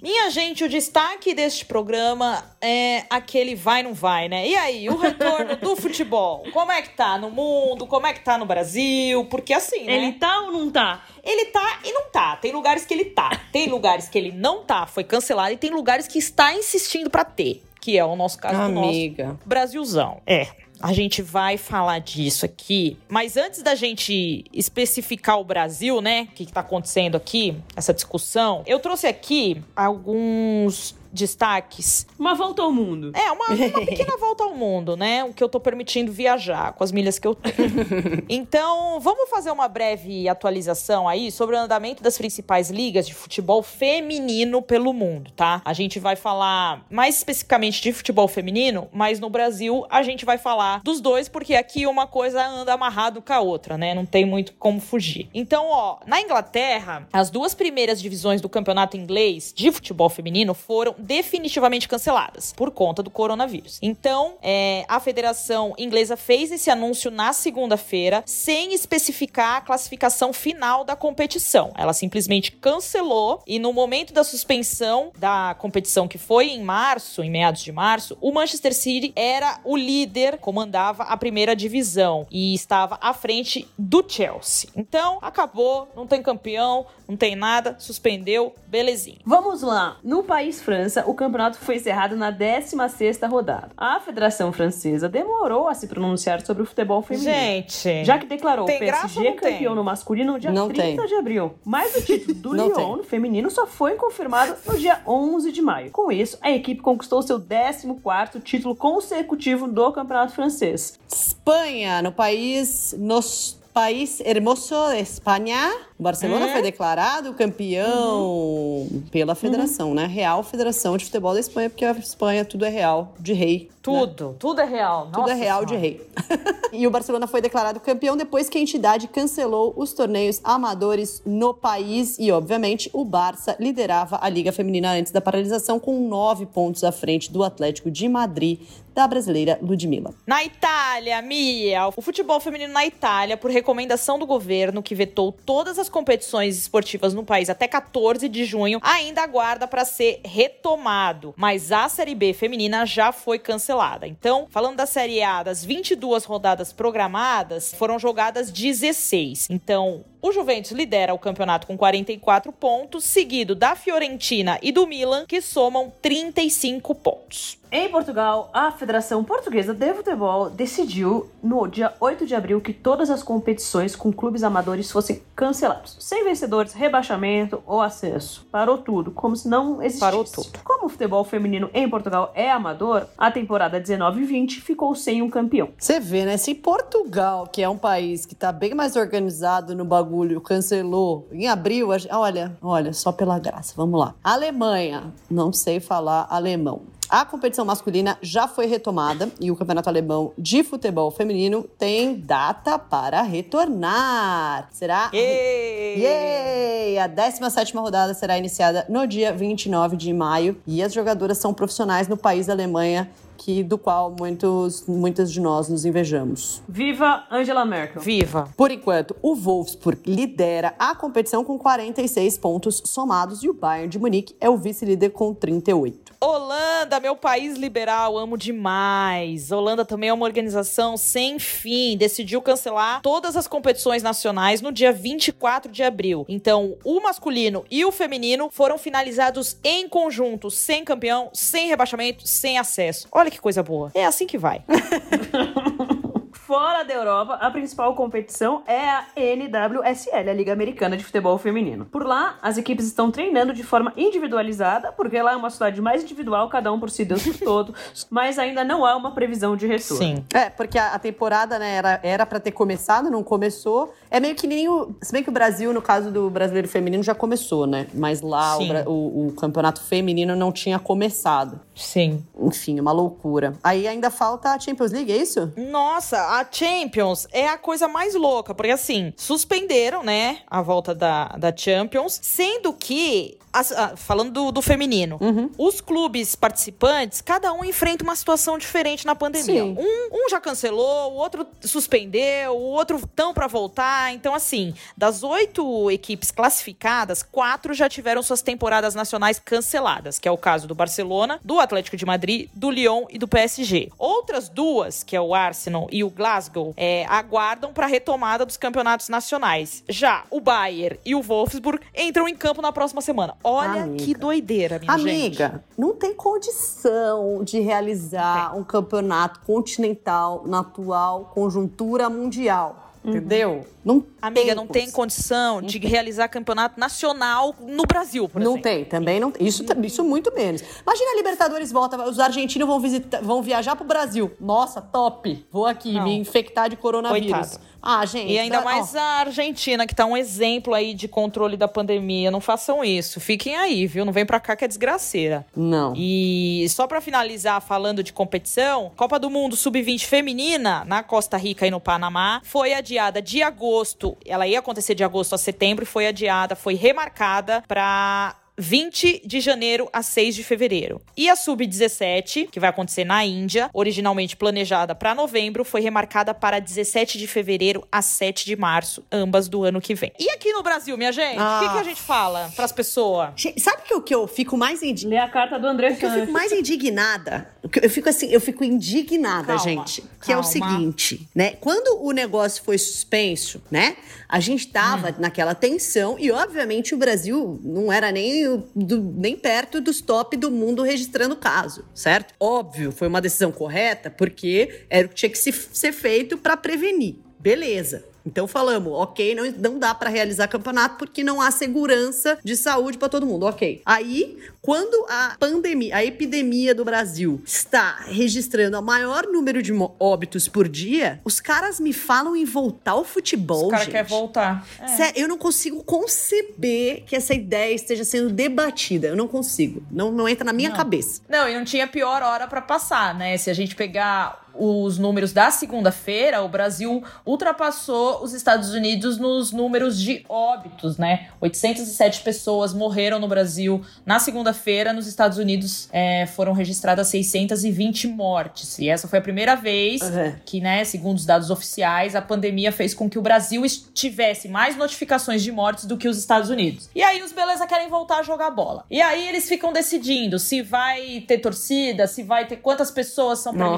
Minha gente, o destaque deste programa é aquele vai não vai, né? E aí, o retorno do futebol? Como é que tá no mundo? Como é que tá no Brasil? Porque assim, né? Ele tá ou não tá? Ele tá e não tá. Tem lugares que ele tá. Tem lugares que ele não tá, foi cancelado. E tem lugares que está insistindo pra ter. Que é o nosso caso Amiga. do nosso Brasilzão. É. A gente vai falar disso aqui. Mas antes da gente especificar o Brasil, né? O que, que tá acontecendo aqui, essa discussão, eu trouxe aqui alguns destaques. Uma volta ao mundo. É, uma, uma pequena volta ao mundo, né? O que eu tô permitindo viajar com as milhas que eu tenho. então, vamos fazer uma breve atualização aí sobre o andamento das principais ligas de futebol feminino pelo mundo, tá? A gente vai falar mais especificamente de futebol feminino, mas no Brasil a gente vai falar dos dois, porque aqui uma coisa anda amarrado com a outra, né? Não tem muito como fugir. Então, ó, na Inglaterra, as duas primeiras divisões do campeonato inglês de futebol feminino foram definitivamente canceladas por conta do coronavírus. Então, é, a Federação Inglesa fez esse anúncio na segunda-feira, sem especificar a classificação final da competição. Ela simplesmente cancelou e no momento da suspensão da competição que foi em março, em meados de março, o Manchester City era o líder, comandava a primeira divisão e estava à frente do Chelsea. Então, acabou, não tem campeão, não tem nada, suspendeu, belezinha. Vamos lá. No país França, o campeonato foi encerrado na 16ª rodada. A Federação Francesa demorou a se pronunciar sobre o futebol feminino. Gente, Já que declarou o PSG não tem? campeão no masculino no dia Não 30 tem. de abril. Mas o título do Não Lyon tem. no feminino só foi confirmado no dia 11 de maio. Com isso, a equipe conquistou seu 14º título consecutivo do campeonato francês. Espanha, no país, nos país hermoso de Espanha, o Barcelona foi declarado campeão pela federação, né? Real Federação de Futebol da Espanha, porque a Espanha tudo é real, de rei. né? tudo, tudo é real. Tudo é real de rei. e o Barcelona foi declarado campeão depois que a entidade cancelou os torneios amadores no país. E, obviamente, o Barça liderava a Liga Feminina antes da paralisação, com nove pontos à frente do Atlético de Madrid, da brasileira Ludmilla. Na Itália, Mia, o futebol feminino na Itália, por recomendação do governo que vetou todas as competições esportivas no país até 14 de junho, ainda aguarda para ser retomado. Mas a Série B feminina já foi cancelada. Então, falando da Série A, das 22 rodadas programadas, foram jogadas 16. Então, o Juventus lidera o campeonato com 44 pontos, seguido da Fiorentina e do Milan, que somam 35 pontos. Em Portugal, a Federação Portuguesa de Futebol decidiu no dia 8 de abril que todas as competições com clubes amadores fossem cancelados, sem vencedores, rebaixamento ou acesso. Parou tudo, como se não existisse. Parou tudo. Como o futebol feminino em Portugal é amador, a temporada 19 e 20 ficou sem um campeão. Você vê, né? Se Portugal, que é um país que tá bem mais organizado no bagulho, cancelou em abril, gente- olha, olha, só pela graça, vamos lá. Alemanha, não sei falar alemão. A competição masculina já foi retomada e o Campeonato Alemão de Futebol Feminino tem data para retornar. Será! Yay! A 17ª rodada será iniciada no dia 29 de maio e as jogadoras são profissionais no país da Alemanha, que do qual muitos, muitas de nós nos invejamos. Viva Angela Merkel! Viva! Por enquanto, o Wolfsburg lidera a competição com 46 pontos somados e o Bayern de Munique é o vice-líder com 38. Holanda, meu país liberal, amo demais. Holanda também é uma organização sem fim. Decidiu cancelar todas as competições nacionais no dia 24 de abril. Então, o masculino e o feminino foram finalizados em conjunto, sem campeão, sem rebaixamento, sem acesso. Olha que coisa boa. É assim que vai. Fora da Europa, a principal competição é a NWSL, a Liga Americana de Futebol Feminino. Por lá, as equipes estão treinando de forma individualizada, porque lá é uma cidade mais individual, cada um por si, Deus por todos, mas ainda não há uma previsão de retorno. Sim. É, porque a, a temporada, né, era, era pra ter começado, não começou. É meio que nem o. Se bem que o Brasil, no caso do brasileiro feminino, já começou, né? Mas lá o, o- o campeonato feminino não tinha começado. Sim. Enfim, uma loucura. Aí ainda falta a Champions League, é isso? Nossa, a Champions é a coisa mais louca, porque assim, suspenderam, né, a volta da, da Champions, sendo que as- ah, falando do, do feminino, os clubes participantes, cada um enfrenta uma situação diferente na pandemia. Um, um já cancelou, o outro suspendeu, o outro tão pra voltar. Então, assim, das oito equipes classificadas, quatro já tiveram suas temporadas nacionais canceladas, que é o caso do Barcelona, do Atlético de Madrid, do Lyon e do PSG. Outras duas, que é o Arsenal e o Glasgow, é, aguardam pra retomada dos campeonatos nacionais. Já o Bayern e o Wolfsburg entram em campo na próxima semana. Olha Amiga. que doideira, minha gente. Amiga, não tem condição de realizar um campeonato continental na atual conjuntura mundial. Entendeu? Não Amiga, tem não tem condição de realizar campeonato nacional no Brasil, por Não exemplo. tem, também não tem. Isso, isso muito menos. Imagina a Libertadores volta, os argentinos vão, visitar, vão viajar pro Brasil. Nossa, top! Vou aqui Não. me infectar de coronavírus. Coitado. Ah, gente. E ainda ó, mais a Argentina, que tá um exemplo aí de controle da pandemia. Não façam isso. Fiquem aí, viu? Não vem pra cá que é desgraceira. Não. E só pra finalizar falando de competição, Copa do Mundo Sub-20 feminina na Costa Rica e no Panamá foi adiada de agosto. Ela ia acontecer de agosto a setembro foi adiada, foi remarcada pra 20 de janeiro a 6 de fevereiro. E a Sub-17, que vai acontecer na Índia, originalmente planejada para novembro, foi remarcada para 17 de fevereiro a 7 de março, ambas do ano que vem. E aqui no Brasil, minha gente? O que, que a Ah. gente fala pras pessoas? Gente, Sabe que o que eu fico mais indignada? Lê a carta do André O que eu Santos. fico mais indignada, eu fico assim, eu fico indignada, Calma, gente. Que é o calma. seguinte, né? Quando o negócio foi suspenso, né? A gente tava Hum. naquela tensão e, obviamente, o Brasil não era nem, do- nem perto dos top do mundo registrando caso, certo? Óbvio, foi uma decisão correta, porque era o que tinha que se- ser feito para prevenir. Beleza. Então falamos, ok, não, não dá para realizar campeonato porque não há segurança de saúde para todo mundo, ok. Aí, quando a pandemia, a epidemia do Brasil está registrando o maior número de óbitos por dia, os caras me falam em voltar ao futebol, Os caras querem voltar. É. Sério, eu não consigo conceber que essa ideia esteja sendo debatida. Eu não consigo. Não, não entra na minha Não. cabeça. Não, e não tinha pior hora pra passar, né? Se a gente pegar os números da segunda-feira, o Brasil ultrapassou os Estados Unidos nos números de óbitos, né? 807 pessoas morreram no Brasil na segunda-feira. Nos Estados Unidos é, foram registradas 620 mortes. E essa foi a primeira vez É. que, né, segundo os dados oficiais, a pandemia fez com que o Brasil es- tivesse mais notificações de mortes do que os Estados Unidos. E aí os beleza querem voltar a jogar bola. E aí eles ficam decidindo se vai ter torcida, se vai ter quantas pessoas são Nossa.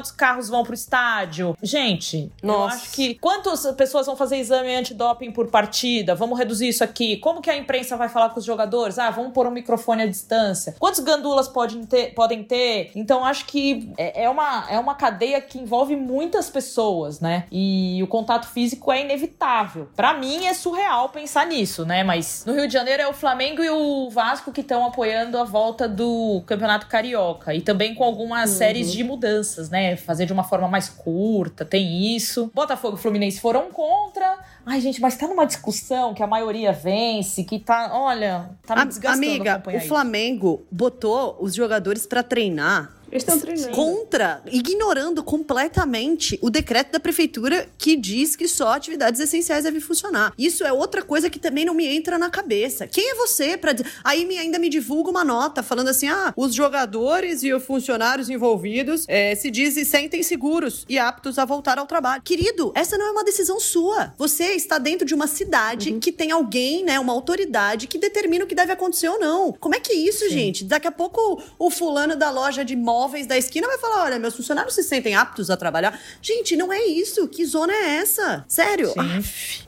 Quantos carros vão pro estádio. Gente, eu Nossa. acho que quantas pessoas vão fazer exame antidoping por partida? Vamos reduzir isso aqui. Como que a imprensa vai falar com os jogadores? Ah, vamos pôr um microfone à distância. Quantos gandulas podem ter? Podem ter? Então acho que é é uma, é uma cadeia que envolve muitas pessoas, né? E o contato físico é inevitável. Pra mim é surreal pensar nisso, né? Mas no Rio de Janeiro é o Flamengo e o Vasco que estão apoiando a volta do Campeonato Carioca e também com algumas séries de mudanças, né? Fazer de uma forma mais curta, tem isso. Botafogo e Fluminense foram contra. Ai, gente, mas tá numa discussão que a maioria vence, que tá, olha, tá me desgastando Amiga, o isso. Flamengo botou os jogadores pra treinar Eles estão treinando. contra, ignorando completamente o decreto da prefeitura que diz que só atividades essenciais devem funcionar. Isso é outra coisa que também não me entra na cabeça. Quem é você para dizer? Aí me, ainda me divulga uma nota falando assim: ah, os jogadores e os funcionários envolvidos eh, se dizem sentem seguros e aptos a voltar ao trabalho. Querido, essa não é uma decisão sua. Você está dentro de uma cidade que tem alguém, né, uma autoridade que determina o que deve acontecer ou não. Como é que é isso, gente? Daqui a pouco o, o fulano da loja de móveis da esquina vai falar: olha, meus funcionários se sentem aptos a trabalhar. Gente, não é isso. Que zona é essa? Sério?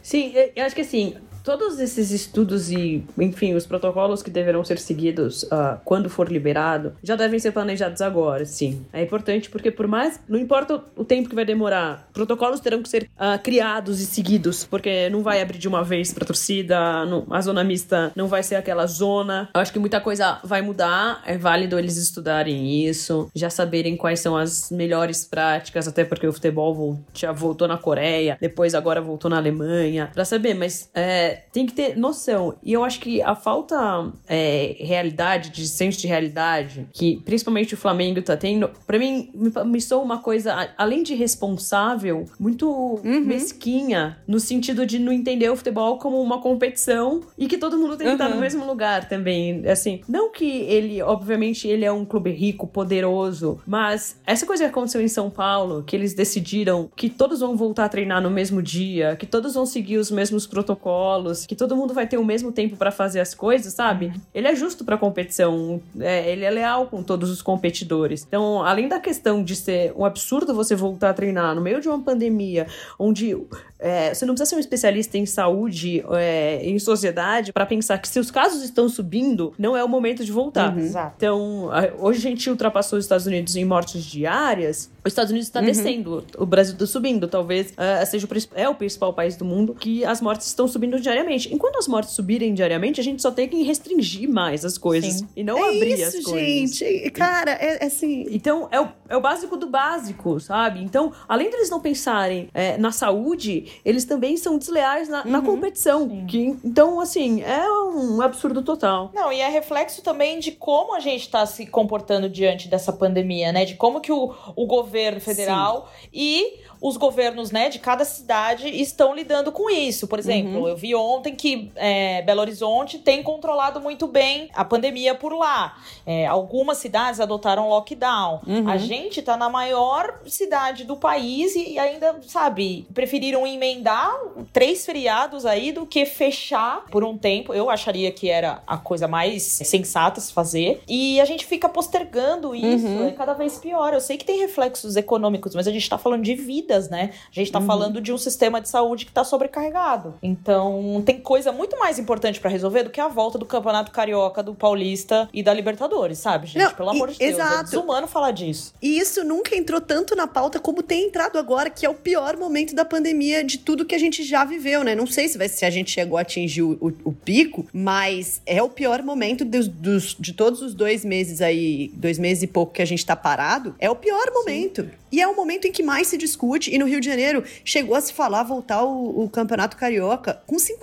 Sim, eu- eu acho que assim, todos esses estudos e, enfim, os protocolos que deverão ser seguidos ah, quando for liberado já devem ser planejados agora, sim. É importante porque, por mais. Não importa o- tempo que vai demorar, protocolos terão que ser ah, criados e seguidos, porque não vai abrir de uma vez pra torcida, não- a zona mista não vai ser aquela zona. Eu acho que muita coisa vai mudar, é válido eles estudarem isso, já saberem quais são as melhores práticas, até porque o futebol já voltou na Coreia, depois agora voltou na Alemanha, pra saber, mas é, é, tem que ter noção. E eu acho que a falta é, realidade, de senso de realidade, que principalmente o Flamengo tá tendo, pra mim, me, me soa uma coisa, além de responsável, muito uhum. mesquinha, no sentido de não entender o futebol como uma competição e que todo mundo tem que uhum. estar no mesmo lugar também. Assim, não que ele, obviamente, ele é um clube rico, poderoso, mas essa coisa que aconteceu em São Paulo, que eles decidiram que todos vão voltar a treinar no mesmo dia, que todos vão seguir os mesmos protocolos, que todo mundo vai ter o mesmo tempo para fazer as coisas, sabe? Uhum. Ele é justo pra competição, é, ele é leal com todos os competidores. Então, além da questão de ser um absurdo você voltar a treinar no meio de uma pandemia, onde é, você não precisa ser um especialista em saúde, é, em sociedade, para pensar que se os casos estão subindo, não é o momento de voltar. Uhum. Então, hoje a gente ultrapassou os Estados Unidos em mortes diárias. Os Estados Unidos está uhum. descendo, o Brasil está subindo. Talvez uh, seja o, é o principal país do mundo que as mortes estão subindo diariamente. Enquanto as mortes subirem diariamente, a gente só tem que restringir mais as coisas Sim. e não é abrir isso, as coisas. gente. Cara, é, é assim. Então, é o, é o básico do básico, sabe? Então, além deles não pensarem é, na saúde, eles também são desleais na, uhum. na competição. Que, então, assim, é um absurdo total. Não, e é reflexo também de como a gente está se comportando diante dessa pandemia, né? De como que o, o governo federal Sim. e os governos né, de cada cidade estão lidando com isso. Por exemplo, uhum. eu vi ontem que é, Belo Horizonte tem controlado muito bem a pandemia por lá. É, algumas cidades adotaram lockdown. Uhum. A gente está na maior cidade do país e ainda, sabe, preferiram emendar três feriados aí do que fechar por um tempo. Eu acharia que era a coisa mais sensata se fazer. E a gente fica postergando isso, uhum. é cada vez pior. Eu sei que tem reflexos econômicos, mas a gente está falando de vida vidas, né? A gente tá uhum. falando de um sistema de saúde que tá sobrecarregado. Então, tem coisa muito mais importante para resolver do que a volta do Campeonato Carioca, do Paulista e da Libertadores, sabe, gente? Não, Pelo amor de Deus. Exato. É desumano falar disso. E isso nunca entrou tanto na pauta como tem entrado agora, que é o pior momento da pandemia de tudo que a gente já viveu, né? Não sei se, vai, se a gente chegou a atingir o, o, o pico, mas é o pior momento dos, dos, de todos os dois meses aí, dois meses e pouco que a gente tá parado, é o pior momento. Sim. E é o momento em que mais se discute e no Rio de Janeiro chegou a se falar voltar o, o Campeonato Carioca com 50%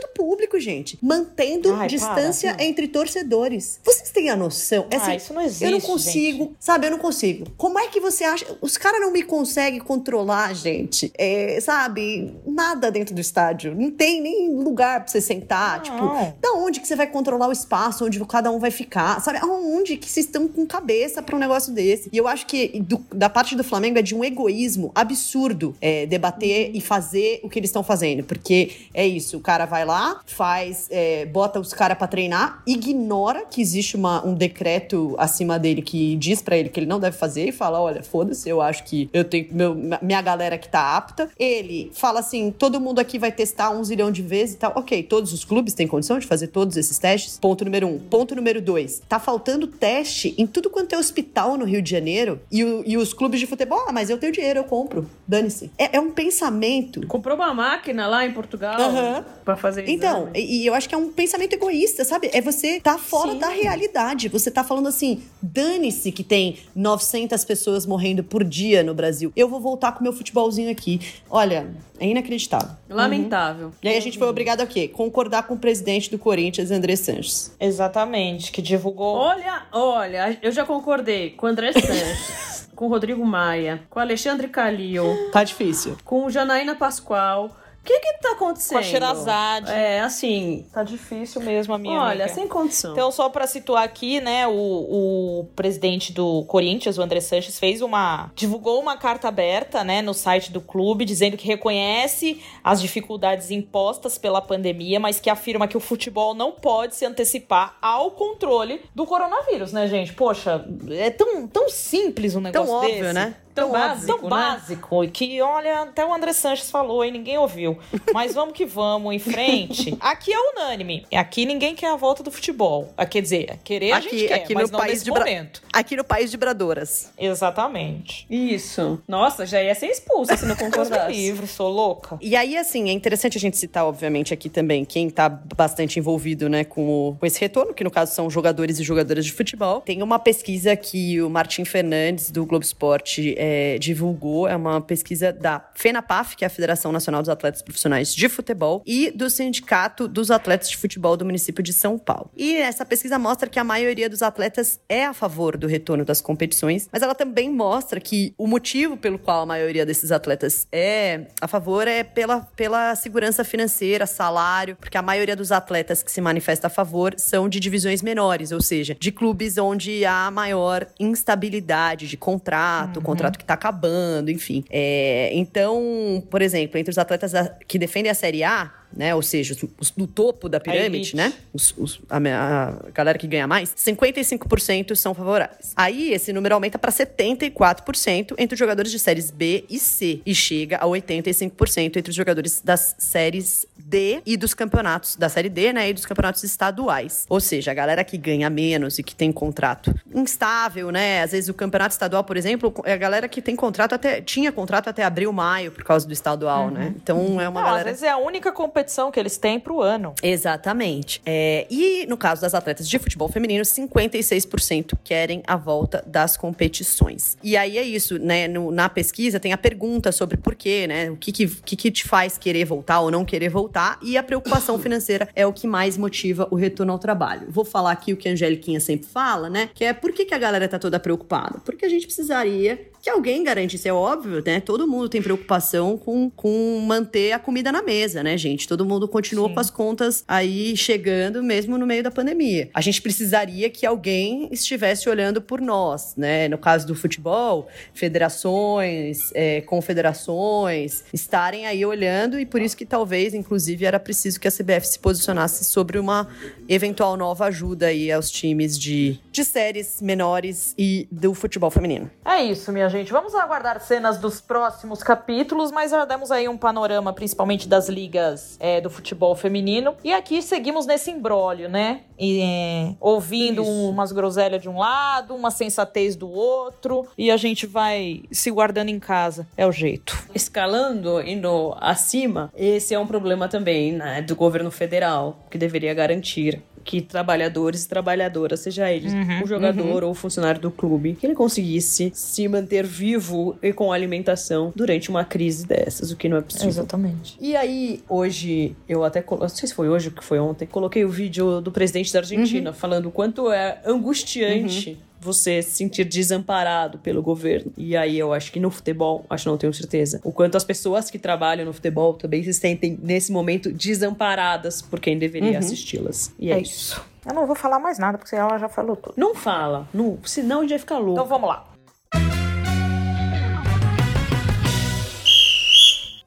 do público, gente. Mantendo Ai, distância para, entre torcedores. Vocês têm a noção? É assim, ah, isso não existe. Eu não consigo, gente. sabe? Eu não consigo. Como é que você acha? Os caras não me conseguem controlar, gente. É, sabe? Nada dentro do estádio. Não tem nem lugar pra você sentar. Não. Tipo, da onde que você vai controlar o espaço onde cada um vai ficar? Sabe? Aonde que vocês estão com cabeça pra um negócio desse? E eu acho que do, da parte do Flamengo é de um egoísmo absurdo é, debater e fazer o que eles estão fazendo. Porque é isso, o cara vai lá, faz, é, bota os caras para treinar, ignora que existe uma, um decreto acima dele que diz para ele que ele não deve fazer e fala: olha, foda-se, eu acho que eu tenho meu, minha galera que tá apta. Ele fala assim: todo mundo aqui vai testar um zilhão de vezes e tal. Ok, todos os clubes têm condição de fazer todos esses testes. Ponto número um. Ponto número dois: tá faltando teste em tudo quanto é hospital no Rio de Janeiro e, o, e os clubes de ah, mas eu tenho dinheiro, eu compro. Dane-se. É, é, um pensamento. Comprou uma máquina lá em Portugal uhum. para fazer isso. Então, e, e, eu acho que é um pensamento egoísta, sabe? É você tá fora Sim. da realidade. Você tá falando assim, dane-se que tem 900 pessoas morrendo por dia no Brasil. Eu vou voltar com meu futebolzinho aqui. Olha, é inacreditável. Lamentável. Uhum. E aí a gente foi obrigado a quê? Concordar com o presidente do Corinthians, André Sanches. Exatamente, que divulgou. Olha, olha, eu já concordei com o André Sanches com Rodrigo Maia, com Alexandre Calil. Tá difícil. Com Janaína Pascoal que que tá acontecendo? Com a Xerazade. É, assim... Tá difícil mesmo, a minha Olha, amiga. sem condição. Então, só para situar aqui, né, o, o presidente do Corinthians, o André Sanches, fez uma... Divulgou uma carta aberta, né, no site do clube, dizendo que reconhece as dificuldades impostas pela pandemia, mas que afirma que o futebol não pode se antecipar ao controle do coronavírus, né, gente? Poxa, é tão, tão simples um negócio tão desse. óbvio, né? Tão, básico, tão né? básico que, olha, até o André Sanches falou e ninguém ouviu. Mas vamos que vamos, em frente. Aqui é unânime. Aqui ninguém quer a volta do futebol. Ah, quer dizer, querer a gente quer, aqui mas no não país nesse momento. Aqui no país de Bradoras. Exatamente. Isso. Nossa, já ia ser expulsa se não concordasse. livre, sou louca. E aí, assim, é interessante a gente citar, obviamente, aqui também quem tá bastante envolvido, né, com, o, com esse retorno, que no caso são jogadores e jogadoras de futebol. Tem uma pesquisa que o Martim Fernandes, do Globo Esporte, é, divulgou, é uma pesquisa da FENAPAF, que é a Federação Nacional dos Atletas profissionais de futebol e do Sindicato dos Atletas de Futebol do município de São Paulo. E essa pesquisa mostra que a maioria dos atletas é a favor do retorno das competições, mas ela também mostra que o motivo pelo qual a maioria desses atletas é a favor é pela, pela segurança financeira, salário, porque a maioria dos atletas que se manifesta a favor são de divisões menores, ou seja, de clubes onde há maior instabilidade de contrato, uhum. contrato que está acabando, enfim. É, então, por exemplo, entre os atletas que defendem a Série A, né? Ou seja, os, do topo da pirâmide, né? Os, os, a, a, galera que ganha mais, 55% são favoráveis. Aí esse número aumenta para 74% entre os jogadores de séries B e C e chega a 85% entre os jogadores das séries D e dos campeonatos da série D, né? E dos campeonatos estaduais. Ou seja, a galera que ganha menos e que tem contrato instável, né? Às vezes o campeonato estadual, por exemplo, é a galera que tem contrato até tinha contrato até abril, maio por causa do estadual, né? uhum. né? Então é uma Não, galera. Às vezes é a única competição competição que eles têm pro ano. Exatamente. É, e no caso das atletas de futebol feminino, 56% querem a volta das competições. E aí é isso, né? No, na pesquisa tem a pergunta sobre por quê, né? O que que, que que te faz querer voltar ou não querer voltar. E a preocupação financeira é o que mais motiva o retorno ao trabalho. Vou falar aqui o que a Angeliquinha sempre fala, né? Que é por que, que a galera tá toda preocupada? Porque a gente precisaria que alguém garante, isso é óbvio, né? Todo mundo tem preocupação com, com manter a comida na mesa, né, gente? Todo mundo continua Sim. com as contas aí chegando mesmo no meio da pandemia. A gente precisaria que alguém estivesse olhando por nós, né? No caso do futebol, federações, é, confederações, estarem aí olhando e por isso que talvez, inclusive, era preciso que a CBF se posicionasse sobre uma eventual nova ajuda aí aos times de, de séries menores e do futebol feminino. É isso, minha gente gente. Vamos aguardar cenas dos próximos capítulos, mas já demos aí um panorama, principalmente das ligas é, do futebol feminino. E aqui seguimos nesse imbróglio, né? E, é, ouvindo umas groselhas de um lado, uma sensatez do outro, e a gente vai se guardando em casa. É o jeito. Escalando, indo acima, esse é um problema também né, do governo federal, que deveria garantir que trabalhadores e trabalhadoras, seja eles uhum, um jogador uhum. ou funcionário do clube, que ele conseguisse se manter vivo e com alimentação durante uma crise dessas, o que não é possível. Exatamente. E aí, hoje, eu até, não sei se foi hoje ou que foi ontem, coloquei o vídeo do presidente da Argentina uhum. falando o quanto é angustiante uhum você se sentir desamparado pelo governo. E aí eu acho que no futebol, acho não tenho certeza, o quanto as pessoas que trabalham no futebol também se sentem nesse momento desamparadas por quem deveria uhum. assisti-las. E é, é isso. isso. Eu não vou falar mais nada, porque ela já falou tudo. Não fala, não, senão a gente vai ficar louco. Então vamos lá.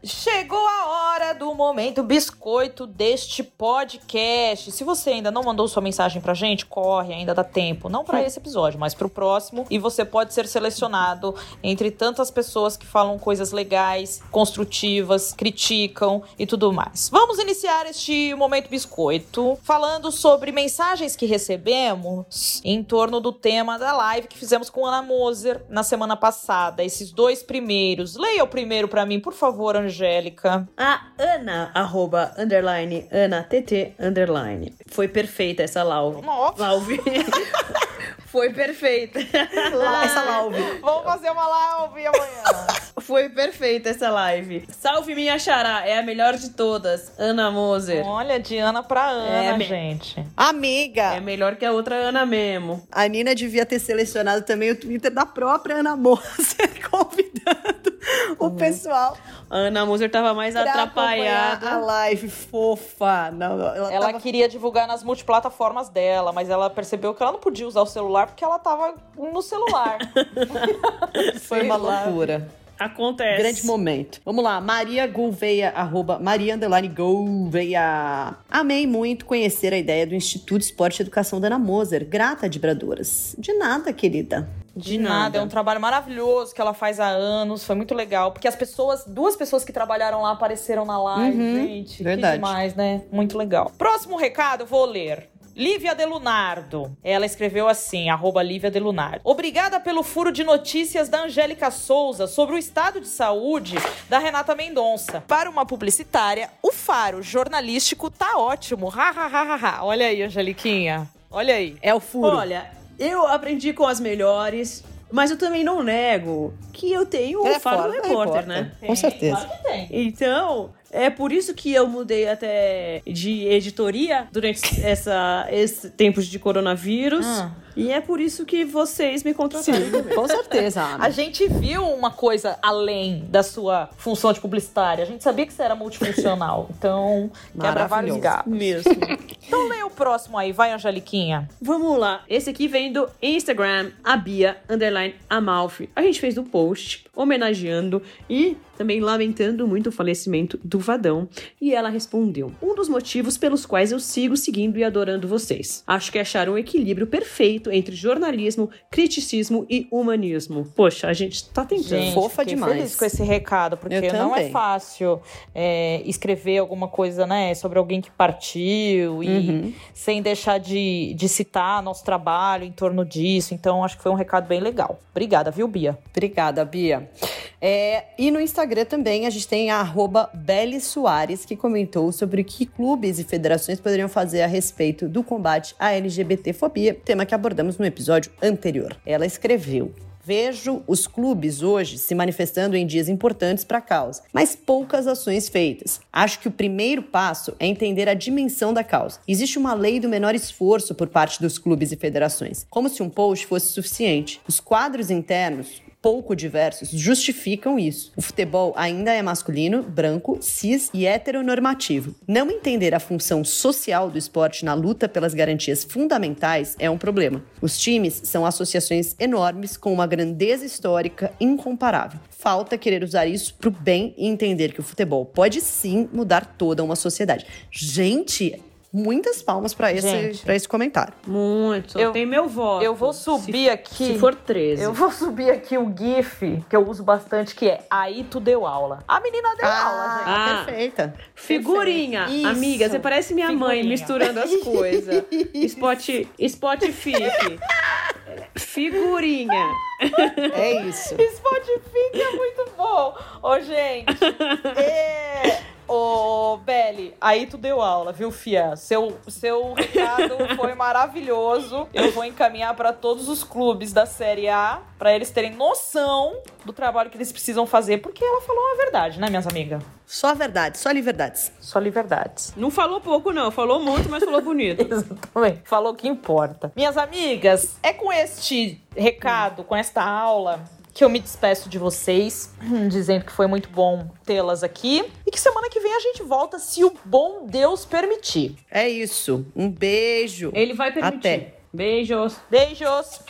Chegou a hora do momento biscoito deste podcast. Se você ainda não mandou sua mensagem pra gente, corre, ainda dá tempo. Não para esse episódio, mas pro próximo. E você pode ser selecionado entre tantas pessoas que falam coisas legais, construtivas, criticam e tudo mais. Vamos iniciar este momento biscoito falando sobre mensagens que recebemos em torno do tema da live que fizemos com Ana Moser na semana passada. Esses dois primeiros. Leia o primeiro para mim, por favor, Angélica. A Ana, arroba, underline, Ana, TT, underline. Foi perfeita essa live. Live. Foi perfeita. essa live. Vamos fazer uma live amanhã. Foi perfeita essa live. Salve minha xará, é a melhor de todas. Ana Moser. Olha, de Ana pra Ana, é, gente. Amiga. É melhor que a outra Ana mesmo. A Nina devia ter selecionado também o Twitter da própria Ana Moser, convidando o uhum. pessoal. A Ana Moser tava mais atrapalhada. A live fofa. Não, ela, ela tava... queria divulgar nas multiplataformas dela, mas ela percebeu que ela não podia usar o celular porque ela tava no celular. Foi uma loucura. Acontece. Grande momento. Vamos lá, Maria Gouveia, arroba Maria Underline Gouveia. Amei muito conhecer a ideia do Instituto Esporte e Educação da Ana Moser. Grata de Bradoras. De nada, querida. De, nada. nada. É um trabalho maravilhoso que ela faz há anos. Foi muito legal. Porque as pessoas, duas pessoas que trabalharam lá apareceram na live, uhum, gente. Verdade. Que demais, né? Muito legal. Próximo recado, vou ler. Lívia Delunardo. Ela escreveu assim, arroba Lívia Delunardo. Obrigada pelo furo de notícias da Angélica Souza sobre o estado de saúde da Renata Mendonça. Para uma publicitária, o faro jornalístico tá ótimo. Ha, ha, ha, ha, ha. Olha aí, Angeliquinha. Olha aí. É o furo. Olha, eu aprendi com as melhores Mas eu também não nego que eu tenho o É faro do fora do repórter, repórter. né? Com certeza. Claro que tem. Então, é por isso que eu mudei até de editoria durante essa, esse tempos de coronavírus. Ah. E é por isso que vocês me contrataram. também. Com certeza, Ana. A gente viu uma coisa além da sua função de publicitária. A gente sabia que você era multifuncional. Então, quebra vários galhos. Mesmo. Então, leia o próximo aí. Vai, Angeliquinha. Vamos lá. Esse aqui vem do Instagram, a Bia, underline Amalfi. A gente fez um post homenageando e também lamentando muito o falecimento do Vadão. E ela respondeu: Um dos motivos pelos quais eu sigo seguindo e adorando vocês. Acho que acharam um equilíbrio perfeito entre jornalismo, criticismo e humanismo. Poxa, a gente tá tentando. Gente, fofa demais. feliz com esse recado, porque Eu não é fácil é, escrever alguma coisa, né, sobre alguém que partiu e Uhum. sem deixar de, de citar nosso trabalho em torno disso. Então, acho que foi um recado bem legal. Obrigada, viu, Bia? Obrigada, Bia. É, e no Instagram também a gente tem a arroba Beli Soares, que comentou sobre o que clubes e federações poderiam fazer a respeito do combate à LGBTfobia, tema que abordamos no episódio anterior. Ela escreveu. Vejo os clubes hoje se manifestando em dias importantes para a causa, mas poucas ações feitas. Acho que o primeiro passo é entender a dimensão da causa. Existe uma lei do menor esforço por parte dos clubes e federações, como se um post fosse suficiente. Os quadros internos pouco diversos justificam isso. O futebol ainda é masculino, branco, cis e heteronormativo. Não entender a função social do esporte na luta pelas garantias fundamentais é um problema. Os times são associações enormes com uma grandeza histórica incomparável. Falta querer usar isso pro bem e entender que o futebol pode sim mudar toda uma sociedade. Gente, muitas palmas para esse, pra esse comentário. Muito. Eu- tem meu voto. Eu vou subir aqui. Se for 13. Eu vou subir aqui o GIF que eu uso bastante, que é Aí tu deu aula. A menina deu aula, gente. Ah. perfeita. Figurinha, Isso. amiga, você parece minha mãe Figurinha. misturando as coisas. Spot, Spotify. Figurinha. É isso. Spotify é muito bom. Ô, gente. É... Ô, Beli, aí tu deu aula, viu, Fia? Seu, seu recado foi maravilhoso. Eu vou encaminhar para todos os clubes da Série A, para eles terem noção do trabalho que eles precisam fazer, porque ela falou a verdade, né, minhas amigas? Só a verdade, só ali verdades. Só li verdades. Não falou pouco, não. Falou muito, mas falou bonito. Exatamente. Falou o que importa. Minhas amigas, é com este recado, com esta aula, que eu me despeço de vocês, dizendo que foi muito bom tê-las aqui. E que semana que vem a gente volta, se o bom Deus permitir. É isso. Um beijo. Ele vai permitir. Até. Beijos. Beijos!